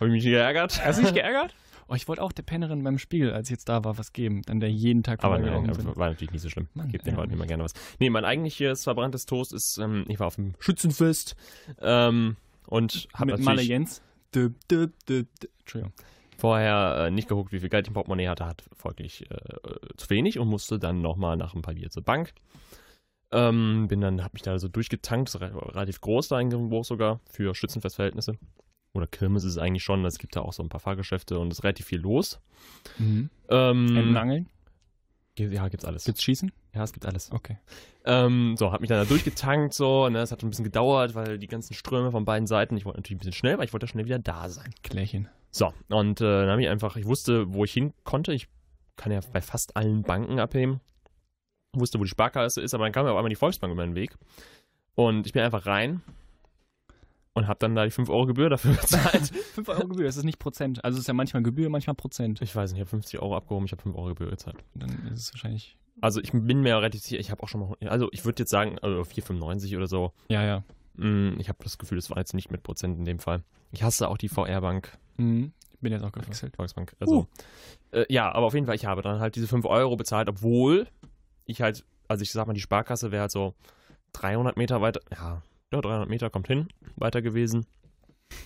Speaker 2: Habe ich mich geärgert.
Speaker 3: Hast du dich geärgert? Oh, ich wollte auch der Pennerin beim Spiegel, als ich jetzt da war, was geben, dann der jeden Tag
Speaker 2: Aber nein,
Speaker 3: bin.
Speaker 2: war natürlich nicht so schlimm.
Speaker 3: Mann,
Speaker 2: gebe den. Leuten immer gerne was. Nee, mein eigentliches verbranntes Toast ist, ähm, ich war auf dem Schützenfest ähm, und habe
Speaker 3: Mit Malle
Speaker 2: natürlich
Speaker 3: Jens. Dö, dö, dö. Entschuldigung.
Speaker 2: vorher äh, nicht geguckt, wie viel Geld ich im Portemonnaie hatte, hat folglich äh, zu wenig und musste dann nochmal nach ein paar Bier zur Bank. Ähm, bin dann, hab mich da so durchgetankt, relativ groß da in sogar, für Schützenfestverhältnisse. Oder Kirmes ist es eigentlich schon, es gibt da auch so ein paar Fahrgeschäfte und es ist relativ viel los.
Speaker 3: Mhm.
Speaker 2: Ähm,
Speaker 3: Entenangeln?
Speaker 2: ja, gibt's alles.
Speaker 3: Gibt's Schießen?
Speaker 2: Ja, es gibt alles.
Speaker 3: Okay.
Speaker 2: Ähm, so, hab mich dann da durchgetankt, so, ne, es hat ein bisschen gedauert, weil die ganzen Ströme von beiden Seiten, ich wollte natürlich ein bisschen schnell, weil ich wollte schnell wieder da sein.
Speaker 3: Klärchen.
Speaker 2: So, und äh, dann habe ich einfach, ich wusste, wo ich hin konnte. Ich kann ja bei fast allen Banken abheben. Wusste, wo die Sparkasse ist, aber dann kam mir auf einmal die Volksbank über den Weg. Und ich bin einfach rein und habe dann da die 5 Euro Gebühr dafür bezahlt.
Speaker 3: 5 Euro Gebühr, das ist nicht Prozent. Also es ist ja manchmal Gebühr, manchmal Prozent.
Speaker 2: ich weiß nicht, ich habe 50 Euro abgehoben, ich habe 5 Euro Gebühr gezahlt.
Speaker 3: Dann ist es wahrscheinlich.
Speaker 2: Also ich bin mir relativ sicher, ich habe auch schon mal, also ich würde jetzt sagen, also 4,95 oder so.
Speaker 3: Ja, ja.
Speaker 2: Mm, Ich habe das Gefühl, das war jetzt nicht mit Prozent in dem Fall. Ich hasse auch die VR-Bank.
Speaker 3: Mhm. Bin jetzt auch gewechselt.
Speaker 2: Volksbank. Also, äh, ja, aber auf jeden Fall, ich habe dann halt diese 5 Euro bezahlt, obwohl ich halt, also ich sag mal, die Sparkasse wäre halt so 300 Meter weiter, ja, ja, 300 Meter kommt hin, weiter gewesen.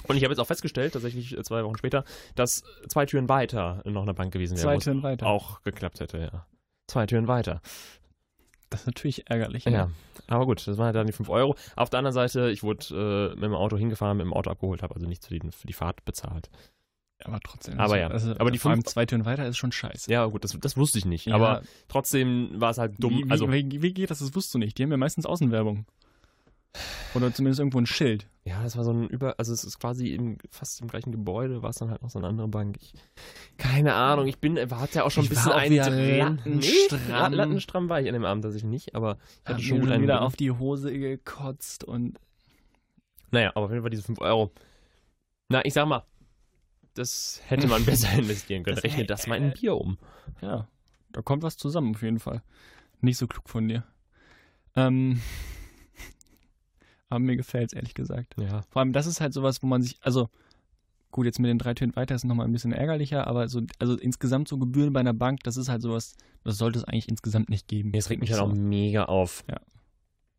Speaker 2: Und ich habe jetzt auch festgestellt, tatsächlich äh, zwei Wochen später, dass zwei Türen weiter noch eine Bank gewesen wäre.
Speaker 3: Zwei Türen weiter.
Speaker 2: Auch geklappt hätte, ja. Zwei Türen weiter.
Speaker 3: Das ist natürlich ärgerlich. ne?
Speaker 2: Ja. Aber gut, das waren dann die 5 Euro. Auf der anderen Seite, ich wurde äh, mit dem Auto hingefahren, mit dem Auto abgeholt, habe also nichts für die, für die Fahrt bezahlt.
Speaker 3: Aber trotzdem.
Speaker 2: Aber
Speaker 3: also,
Speaker 2: ja.
Speaker 3: Also,
Speaker 2: Aber die
Speaker 3: vor allem
Speaker 2: fünf-
Speaker 3: zwei Türen weiter ist schon scheiße.
Speaker 2: Ja, gut, das, das wusste ich nicht.
Speaker 3: Ja.
Speaker 2: Aber trotzdem war es halt dumm.
Speaker 3: Wie, wie,
Speaker 2: also,
Speaker 3: wie, wie geht das? Das wusstest du nicht. Die haben ja meistens Außenwerbung. Oder zumindest irgendwo ein Schild.
Speaker 2: ja, das war so ein Über, also es ist quasi im, fast im gleichen Gebäude, war es dann halt noch so eine andere Bank. Ich, keine Ahnung, ich bin, war ja auch schon
Speaker 3: Ich
Speaker 2: ein bisschen
Speaker 3: auch wieder
Speaker 2: eindrehen.
Speaker 3: lattenstramm.
Speaker 2: Nee, lattenstramm war ich an dem Abend tatsächlich nicht, aber ich hatte schon einen
Speaker 3: wieder
Speaker 2: drin.
Speaker 3: auf die Hose gekotzt und
Speaker 2: Naja, aber auf jeden Fall diese 5 Euro. Na, ich sag mal, das hätte man besser investieren können.
Speaker 3: Das
Speaker 2: Rechne das mal in ein Bier um.
Speaker 3: ja, da kommt was zusammen auf jeden Fall. Nicht so klug von dir. Ähm, aber mir gefällt es ehrlich gesagt.
Speaker 2: Ja.
Speaker 3: Vor allem, das ist halt sowas, wo man sich, also gut, jetzt mit den drei Tönen weiter ist nochmal ein bisschen ärgerlicher, aber so, also insgesamt so Gebühren bei einer Bank, das ist halt sowas, das sollte es eigentlich insgesamt nicht geben.
Speaker 2: Mir regt mich halt
Speaker 3: so.
Speaker 2: auch mega auf.
Speaker 3: Ja.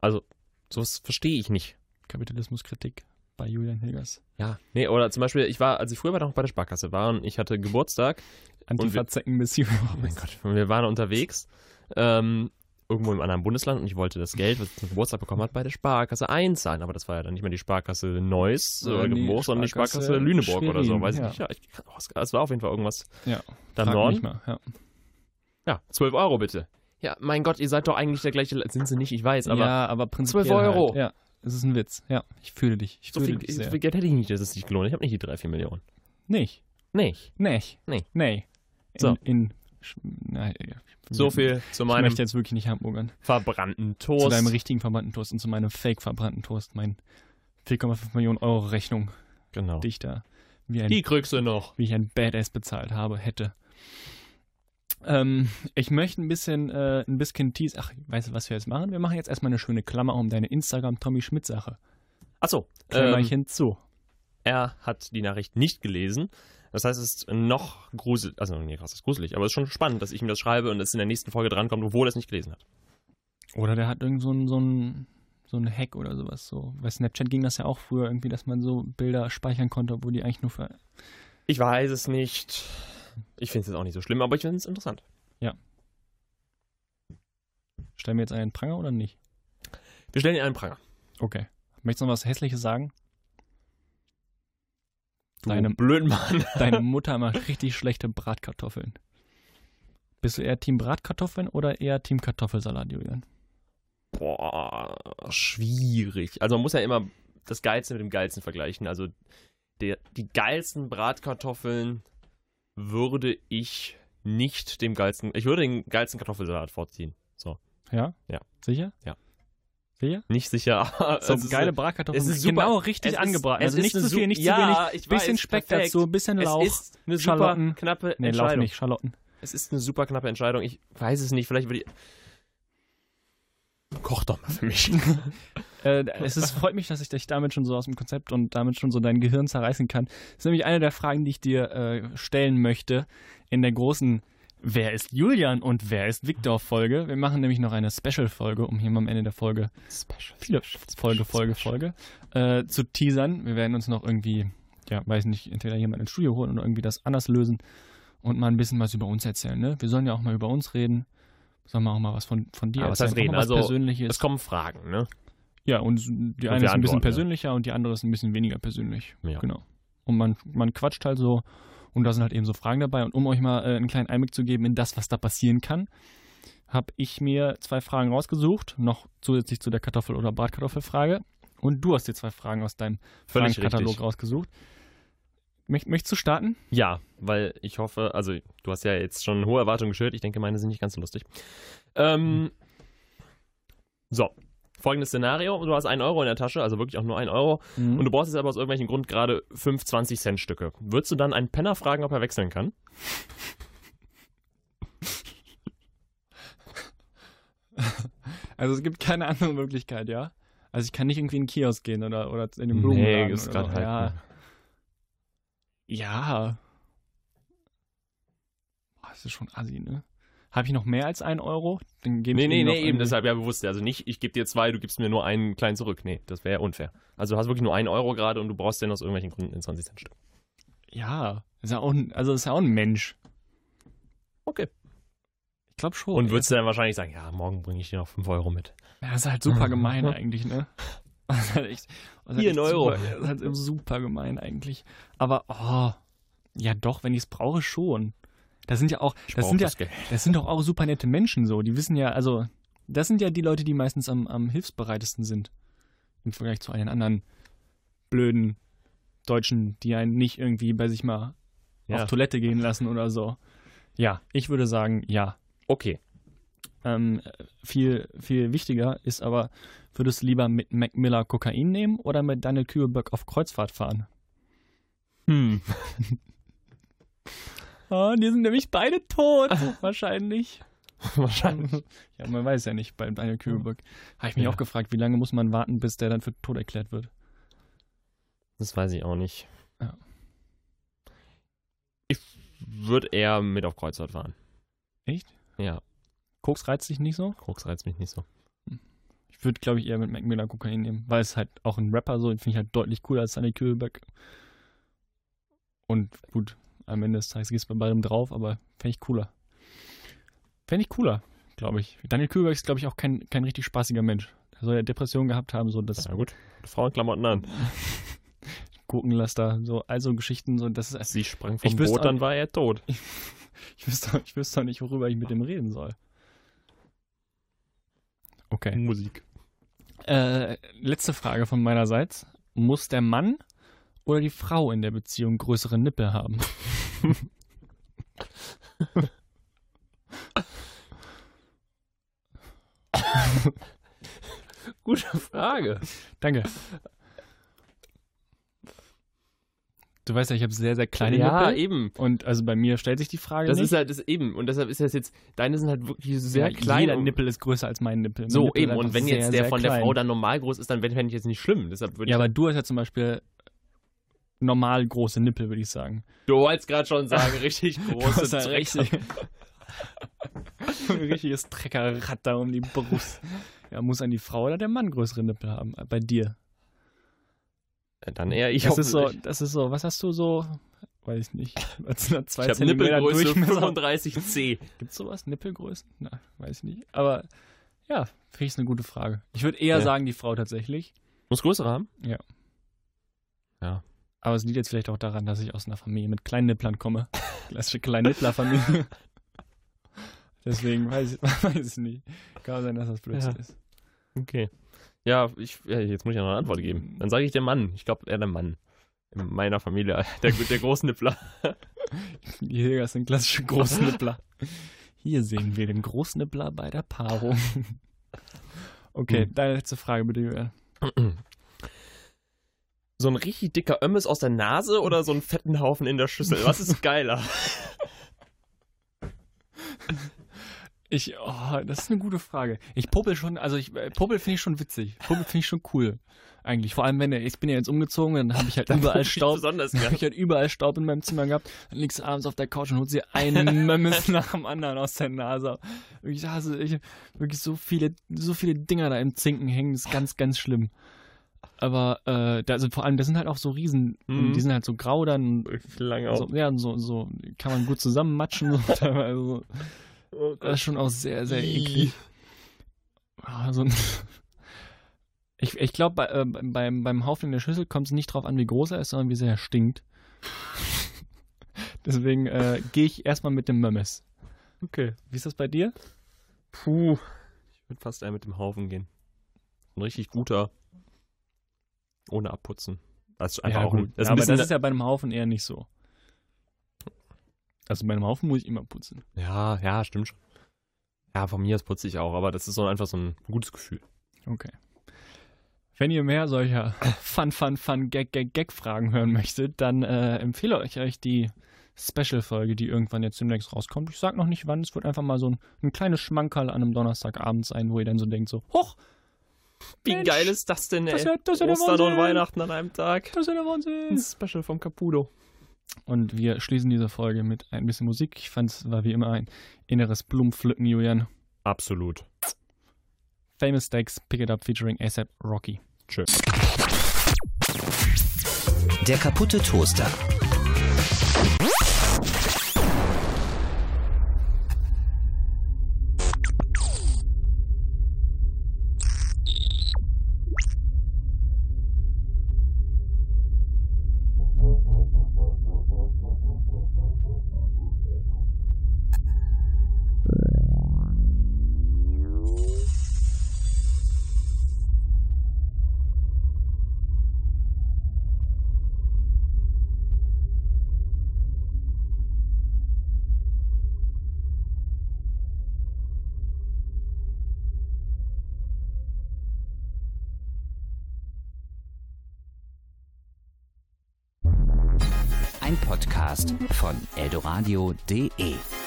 Speaker 2: Also, sowas verstehe ich nicht.
Speaker 3: Kapitalismuskritik bei Julian Hilgers.
Speaker 2: Ja. Nee, oder zum Beispiel, ich war, als ich früher noch bei der Sparkasse war und ich hatte Geburtstag,
Speaker 3: Antifa-Zecken-Mission.
Speaker 2: oh mein Gott, und wir waren unterwegs, ähm, irgendwo im anderen Bundesland und ich wollte das Geld, was ich zum Geburtstag bekommen habe, bei der Sparkasse einzahlen. Aber das war ja dann nicht mehr die Sparkasse Neuss oder
Speaker 3: Sondern die
Speaker 2: Geburg, sondern die
Speaker 3: Sparkasse
Speaker 2: Lüneburg oder so.
Speaker 3: Schwerin,
Speaker 2: Weiß ich
Speaker 3: ja.
Speaker 2: nicht. Ja, ich, oh, es- es war auf jeden Fall irgendwas
Speaker 3: Ja,
Speaker 2: da im Norden.
Speaker 3: mal, ja.
Speaker 2: Ja, 12 Euro bitte. Ja, mein Gott, ihr seid doch eigentlich der gleiche, sind sie nicht, ich weiß, aber
Speaker 3: ja, aber prinzipiell
Speaker 2: 12 Euro.
Speaker 3: Halt. Ja, es ist ein Witz. Ja, ich fühle dich. Ich
Speaker 2: so
Speaker 3: fühle
Speaker 2: viel,
Speaker 3: dich
Speaker 2: so
Speaker 3: sehr.
Speaker 2: viel Geld hätte ich nicht, das ist nicht gelohnt. Ich habe nicht die 3, 4 Millionen.
Speaker 3: Nicht.
Speaker 2: Nicht.
Speaker 3: Nicht.
Speaker 2: Nee.
Speaker 3: Nee. In,
Speaker 2: So.
Speaker 3: in Sch- na.
Speaker 2: So viel zu
Speaker 3: Ich
Speaker 2: meinem
Speaker 3: möchte jetzt wirklich nicht hamburgern.
Speaker 2: verbrannten
Speaker 3: Zu
Speaker 2: Toast.
Speaker 3: deinem richtigen verbrannten Toast und zu meinem fake verbrannten Toast. Mein 4,5 Millionen Euro Rechnung,
Speaker 2: genau.
Speaker 3: die ich da wie ein,
Speaker 2: Die Krüchse noch.
Speaker 3: wie ich ein Badass bezahlt habe, hätte. Ähm, ich möchte ein bisschen, äh, ein bisschen tease. Ach, weißt du, was wir jetzt machen? Wir machen jetzt erstmal eine schöne Klammer um deine Instagram-Tommy-Schmidt-Sache.
Speaker 2: Achso, ähm,
Speaker 3: Klammerchen zu.
Speaker 2: Er hat die Nachricht nicht gelesen. Das heißt, es ist noch gruselig, also nee, krass, das ist gruselig, aber es ist schon spannend, dass ich ihm das schreibe und es in der nächsten Folge drankommt, obwohl er es nicht gelesen hat.
Speaker 3: Oder der hat irgend so ein, so ein, so ein Hack oder sowas. So. Bei Snapchat ging das ja auch früher irgendwie, dass man so Bilder speichern konnte, wo die eigentlich nur für.
Speaker 2: Ich weiß es nicht. Ich finde es jetzt auch nicht so schlimm, aber ich finde es interessant.
Speaker 3: Stellen wir jetzt einen Pranger oder nicht?
Speaker 2: Wir stellen ihn einen Pranger.
Speaker 3: Okay. Möchtest du noch was Hässliches sagen?
Speaker 2: Du
Speaker 3: Deine-
Speaker 2: blöden Mann.
Speaker 3: Deine Mutter macht richtig schlechte Bratkartoffeln. Bist du eher Team Bratkartoffeln oder eher Team Kartoffelsalat, Julian?
Speaker 2: Boah, schwierig. Also man muss ja immer das Geilste mit dem Geilsten vergleichen. Also der, die geilsten Bratkartoffeln würde ich nicht dem geilsten, ich würde den geilsten Kartoffelsalat vorziehen. So,
Speaker 3: Ja?
Speaker 2: Ja.
Speaker 3: Sicher?
Speaker 2: Ja.
Speaker 3: Sicher?
Speaker 2: nicht sicher.
Speaker 3: So
Speaker 2: es ist
Speaker 3: geile Bratkartoffeln.
Speaker 2: es ist super.
Speaker 3: Genau richtig
Speaker 2: Es ist-
Speaker 3: angebraten.
Speaker 2: es
Speaker 3: Also
Speaker 2: ist
Speaker 3: nicht zu viel, nicht
Speaker 2: ja,
Speaker 3: zu wenig.
Speaker 2: ich
Speaker 3: Bisschen
Speaker 2: weiß,
Speaker 3: Speck
Speaker 2: perfekt.
Speaker 3: dazu, bisschen Lauch.
Speaker 2: Es ist eine super
Speaker 3: Schalotten.
Speaker 2: knappe
Speaker 3: nee, Lauch
Speaker 2: Entscheidung.
Speaker 3: nicht, Schalotten.
Speaker 2: Es ist eine super knappe Entscheidung. Ich weiß es nicht. Vielleicht würde ich. Koch doch mal für mich.
Speaker 3: Äh, es ist, freut mich, dass ich dich damit schon so aus dem Konzept und damit schon so dein Gehirn zerreißen kann. Das ist nämlich eine der Fragen, die ich dir äh, stellen möchte in der großen Wer ist Julian und wer ist Viktor Folge. Wir machen nämlich noch eine Special-Folge, um hier mal am Ende der Folge
Speaker 2: Special.
Speaker 3: viele Folge, Folge, Folge äh, zu teasern. Wir werden uns noch irgendwie, ja, weiß nicht, entweder jemand ins Studio holen oder irgendwie das anders lösen und mal ein bisschen was über uns erzählen. Ne? Wir sollen ja auch mal über uns reden. Sollen wir auch mal was von, von dir
Speaker 2: Aber was
Speaker 3: erzählen?
Speaker 2: heißt reden?
Speaker 3: Was
Speaker 2: Also,
Speaker 3: Persönliches.
Speaker 2: Es kommen Fragen, ne?
Speaker 3: Ja, und die eine
Speaker 2: wir
Speaker 3: ist ein bisschen
Speaker 2: antworten,
Speaker 3: persönlicher und die andere ist ein bisschen weniger persönlich.
Speaker 2: Ja.
Speaker 3: Genau. Und man, man quatscht halt so und da sind halt eben so Fragen dabei. Und um euch mal äh, einen kleinen Einblick zu geben in das, was da passieren kann, habe ich mir zwei Fragen rausgesucht, noch zusätzlich zu der Kartoffel- oder Bratkartoffelfrage. Und du hast dir zwei Fragen aus deinem
Speaker 2: Völlig
Speaker 3: Fragenkatalog
Speaker 2: richtig.
Speaker 3: rausgesucht. Möcht, möchtest du starten?
Speaker 2: Ja, weil ich hoffe, also du hast ja jetzt schon hohe Erwartungen geschürt. Ich denke, meine sind nicht ganz so lustig. Ähm, so, folgendes Szenario. Du hast einen Euro in der Tasche, also wirklich auch nur einen Euro. Und du brauchst jetzt aber aus irgendwelchen Grund gerade 5 20-Cent-Stücke. Würdest du dann einen Penner fragen, ob er wechseln kann?
Speaker 3: Also es gibt keine andere Möglichkeit, ja? Also ich kann nicht irgendwie in den Kiosk gehen oder, oder in den
Speaker 2: Nee,
Speaker 3: Blumenladen
Speaker 2: ist
Speaker 3: oder
Speaker 2: gerade
Speaker 3: so.
Speaker 2: halt.
Speaker 3: Ja, ja. Boah, das ist schon assi, ne? Habe ich noch mehr als einen Euro? Dann gebe
Speaker 2: Nee,
Speaker 3: ich
Speaker 2: nee, nee, eben, deshalb ja bewusst. Also nicht, ich gebe dir zwei, du gibst mir nur einen kleinen zurück. Nee, das wäre ja unfair. Also du hast wirklich nur einen Euro gerade und du brauchst den aus irgendwelchen Gründen in 20 Cent Stück.
Speaker 3: Ja, ist ja auch ein, also ist ja auch ein Mensch.
Speaker 2: Okay.
Speaker 3: Ich glaube schon.
Speaker 2: Und würdest du dann wahrscheinlich sagen, ja, morgen bringe ich dir noch 5 Euro mit.
Speaker 3: Ja, das ist halt super gemein eigentlich, ne? Das ist halt echt, das ist
Speaker 2: Hier
Speaker 3: halt
Speaker 2: Euro.
Speaker 3: Super, das ist halt super gemein eigentlich. Aber, oh, ja doch, wenn ich es brauche, schon. Das sind ja auch,
Speaker 2: Ich
Speaker 3: das sind ja,
Speaker 2: das Geld.
Speaker 3: das sind doch auch super nette Menschen so. Die wissen ja, also, das sind ja die Leute, die meistens am, am hilfsbereitesten sind. Im Vergleich zu allen anderen blöden Deutschen, die einen nicht irgendwie bei sich mal
Speaker 2: Ja.
Speaker 3: auf Toilette gehen lassen oder so. Ja, ich würde sagen, ja.
Speaker 2: Okay.
Speaker 3: Ähm, viel, viel wichtiger ist aber, würdest du lieber mit Mac Miller Kokain nehmen oder mit Daniel Kühlberg auf Kreuzfahrt fahren?
Speaker 2: Hm.
Speaker 3: Oh, die sind nämlich beide tot, wahrscheinlich.
Speaker 2: Wahrscheinlich.
Speaker 3: Ja, man weiß ja nicht bei Daniel Kühlberg. Habe ich mich
Speaker 2: Ja.
Speaker 3: auch gefragt, wie lange muss man warten, bis der dann für tot erklärt wird?
Speaker 2: Das weiß ich auch nicht.
Speaker 3: Ja.
Speaker 2: Ich würde eher mit auf Kreuzfahrt fahren.
Speaker 3: Echt?
Speaker 2: Ja,
Speaker 3: Koks reizt dich nicht so?
Speaker 2: Koks reizt mich nicht so.
Speaker 3: Ich würde, glaube ich, eher mit Mac Miller Kokain nehmen, weil es halt auch ein Rapper so, den finde ich halt deutlich cooler als Daniel Kühlberg. Und gut, am Ende des Tages geht es bei beidem drauf, aber fände ich cooler. Fände ich cooler, glaube ich. Daniel Kühlberg ist, glaube ich, auch kein, kein richtig spaßiger Mensch. Der soll ja Depressionen gehabt haben, so das
Speaker 2: Na gut, Frauenklamotten an.
Speaker 3: Gurkenlaster, so, also Geschichten, so, das ist, also,
Speaker 2: Sie sprang vom
Speaker 3: Ich
Speaker 2: Boot,
Speaker 3: auch-
Speaker 2: dann war er tot.
Speaker 3: ich wüsste, ich wüsste doch nicht, worüber ich mit dem reden soll. Okay.
Speaker 2: Musik.
Speaker 3: Äh, letzte Frage von meinerseits. Muss der Mann oder die Frau in der Beziehung größere Nippel haben?
Speaker 2: Gute Frage.
Speaker 3: Danke. Du weißt ja, ich habe sehr, sehr kleine
Speaker 2: ja,
Speaker 3: Nippel.
Speaker 2: eben.
Speaker 3: Und also bei mir stellt sich die Frage
Speaker 2: Das
Speaker 3: nicht.
Speaker 2: ist halt das eben. Und deshalb ist das jetzt, deine sind halt wirklich sehr
Speaker 3: ja,
Speaker 2: klein.
Speaker 3: Jeder
Speaker 2: und-
Speaker 3: Nippel ist größer als mein Nippel. Mein
Speaker 2: So,
Speaker 3: Nippel ist
Speaker 2: eben. Und wenn jetzt
Speaker 3: sehr,
Speaker 2: der
Speaker 3: sehr
Speaker 2: von der
Speaker 3: klein.
Speaker 2: Frau dann normal groß ist, dann fände ich jetzt nicht schlimm. Deshalb würde
Speaker 3: Ja,
Speaker 2: ich.
Speaker 3: aber du hast ja zum Beispiel normal große Nippel, würde ich sagen.
Speaker 2: du wolltest gerade schon sagen, richtig große
Speaker 3: ja
Speaker 2: Drecker.
Speaker 3: richtig, ein richtiges Treckerrad da um die Brust. Ja, muss dann die Frau oder der Mann größere Nippel haben? äh, Bei dir.
Speaker 2: Dann eher ich.
Speaker 3: das ist so, das ist so, was hast du so? Weiß ich nicht. Als eine zwei
Speaker 2: Ich habe Nippelgröße
Speaker 3: Durchmesser.
Speaker 2: 35C.
Speaker 3: Gibt's sowas? Nippelgrößen? Na, weiß ich nicht. Aber ja, finde ich eine gute Frage. Ich würde eher
Speaker 2: Ja.
Speaker 3: sagen, die Frau tatsächlich.
Speaker 2: Muss größere haben?
Speaker 3: Aber es liegt jetzt vielleicht auch daran, dass ich aus einer Familie mit kleinen Nipplern komme. Klassische Kleinnippler-Familie. Deswegen weiß ich, weiß ich nicht. Kann sein, dass das Blödsinn
Speaker 2: Ja.
Speaker 3: ist.
Speaker 2: Okay. Ja, ich, ja, jetzt muss ich ja noch eine Antwort geben. Dann sage ich der Mann. Ich glaube, er der Mann. In meiner Familie. Der, der Großnippler.
Speaker 3: Die Jäger sind klassische Großnippler. Hier sehen wir den Großnippler bei der Paarung. Okay,
Speaker 2: Hm.
Speaker 3: deine letzte Frage bitte, Julian.
Speaker 2: So ein richtig dicker Ömmes aus der Nase oder so einen fetten Haufen in der Schüssel? Was ist geiler?
Speaker 3: Ich, oh, das ist eine gute Frage. Ich popel schon, also ich, äh, popel finde ich schon witzig. Popel finde ich schon cool. Eigentlich. Vor allem, wenn er, ich bin ja jetzt umgezogen, dann habe ich halt überall Staub.
Speaker 2: Besonders gern.
Speaker 3: ich halt überall Staub in meinem Zimmer gehabt. Dann liegst du abends auf der Couch und holst dir einen Memmes nach dem anderen aus der Nase. Wirklich, also ich, wirklich so viele, so viele Dinger da im Zinken hängen, das ist ganz, ganz schlimm. Aber äh, da sind vor allem, das sind halt auch so Riesen,
Speaker 2: Mhm.
Speaker 3: die sind halt so grau dann.
Speaker 2: Lange
Speaker 3: So, ja, so, so kann man gut zusammenmatschen. So, teilweise so.
Speaker 2: Oh
Speaker 3: Das ist schon auch sehr, sehr eklig. So ein ich ich glaube, bei, äh, beim, beim Haufen in der Schüssel kommt es nicht drauf an, wie groß er ist, sondern wie sehr er stinkt. Deswegen äh, gehe ich erstmal mit dem Mömmes.
Speaker 2: Okay.
Speaker 3: Wie ist das bei dir?
Speaker 2: Puh. Ich würde fast eher mit dem Haufen gehen. Ein richtig guter. Ohne abputzen. Das ist einfach auch ein, das ist
Speaker 3: ja, aber das ist ja bei einem Haufen eher nicht so. Also bei einem Haufen muss ich immer putzen.
Speaker 2: ja, ja, stimmt schon. Ja, von mir aus putze ich auch, aber das ist so einfach so ein gutes Gefühl.
Speaker 3: Okay. Wenn ihr mehr solcher Fun, Fun, Fun, Gag, Gag, Gag-Fragen hören möchtet, dann äh, empfehle ich euch die Special-Folge, die irgendwann jetzt demnächst rauskommt. Ich sag noch nicht wann, es wird einfach mal so ein, ein kleines Schmankerl an einem Donnerstagabend sein, wo ihr dann so denkt, so, hoch,
Speaker 2: Wie
Speaker 3: Mensch,
Speaker 2: geil ist das denn, ey?
Speaker 3: das ist ja, das der
Speaker 2: Ostern und. Weihnachten an einem Tag.
Speaker 3: Das ist der
Speaker 2: Ein
Speaker 3: Wahnsinn.
Speaker 2: Special vom Caputo.
Speaker 3: Und wir schließen diese Folge mit ein bisschen Musik. Ich fand es war wie immer ein inneres Blumenpflücken, Julian.
Speaker 2: Absolut.
Speaker 3: Famous Stakes, Pick It Up featuring ASAP Rocky.
Speaker 2: Tschö.
Speaker 1: Der kaputte Toaster. Eldoradio.de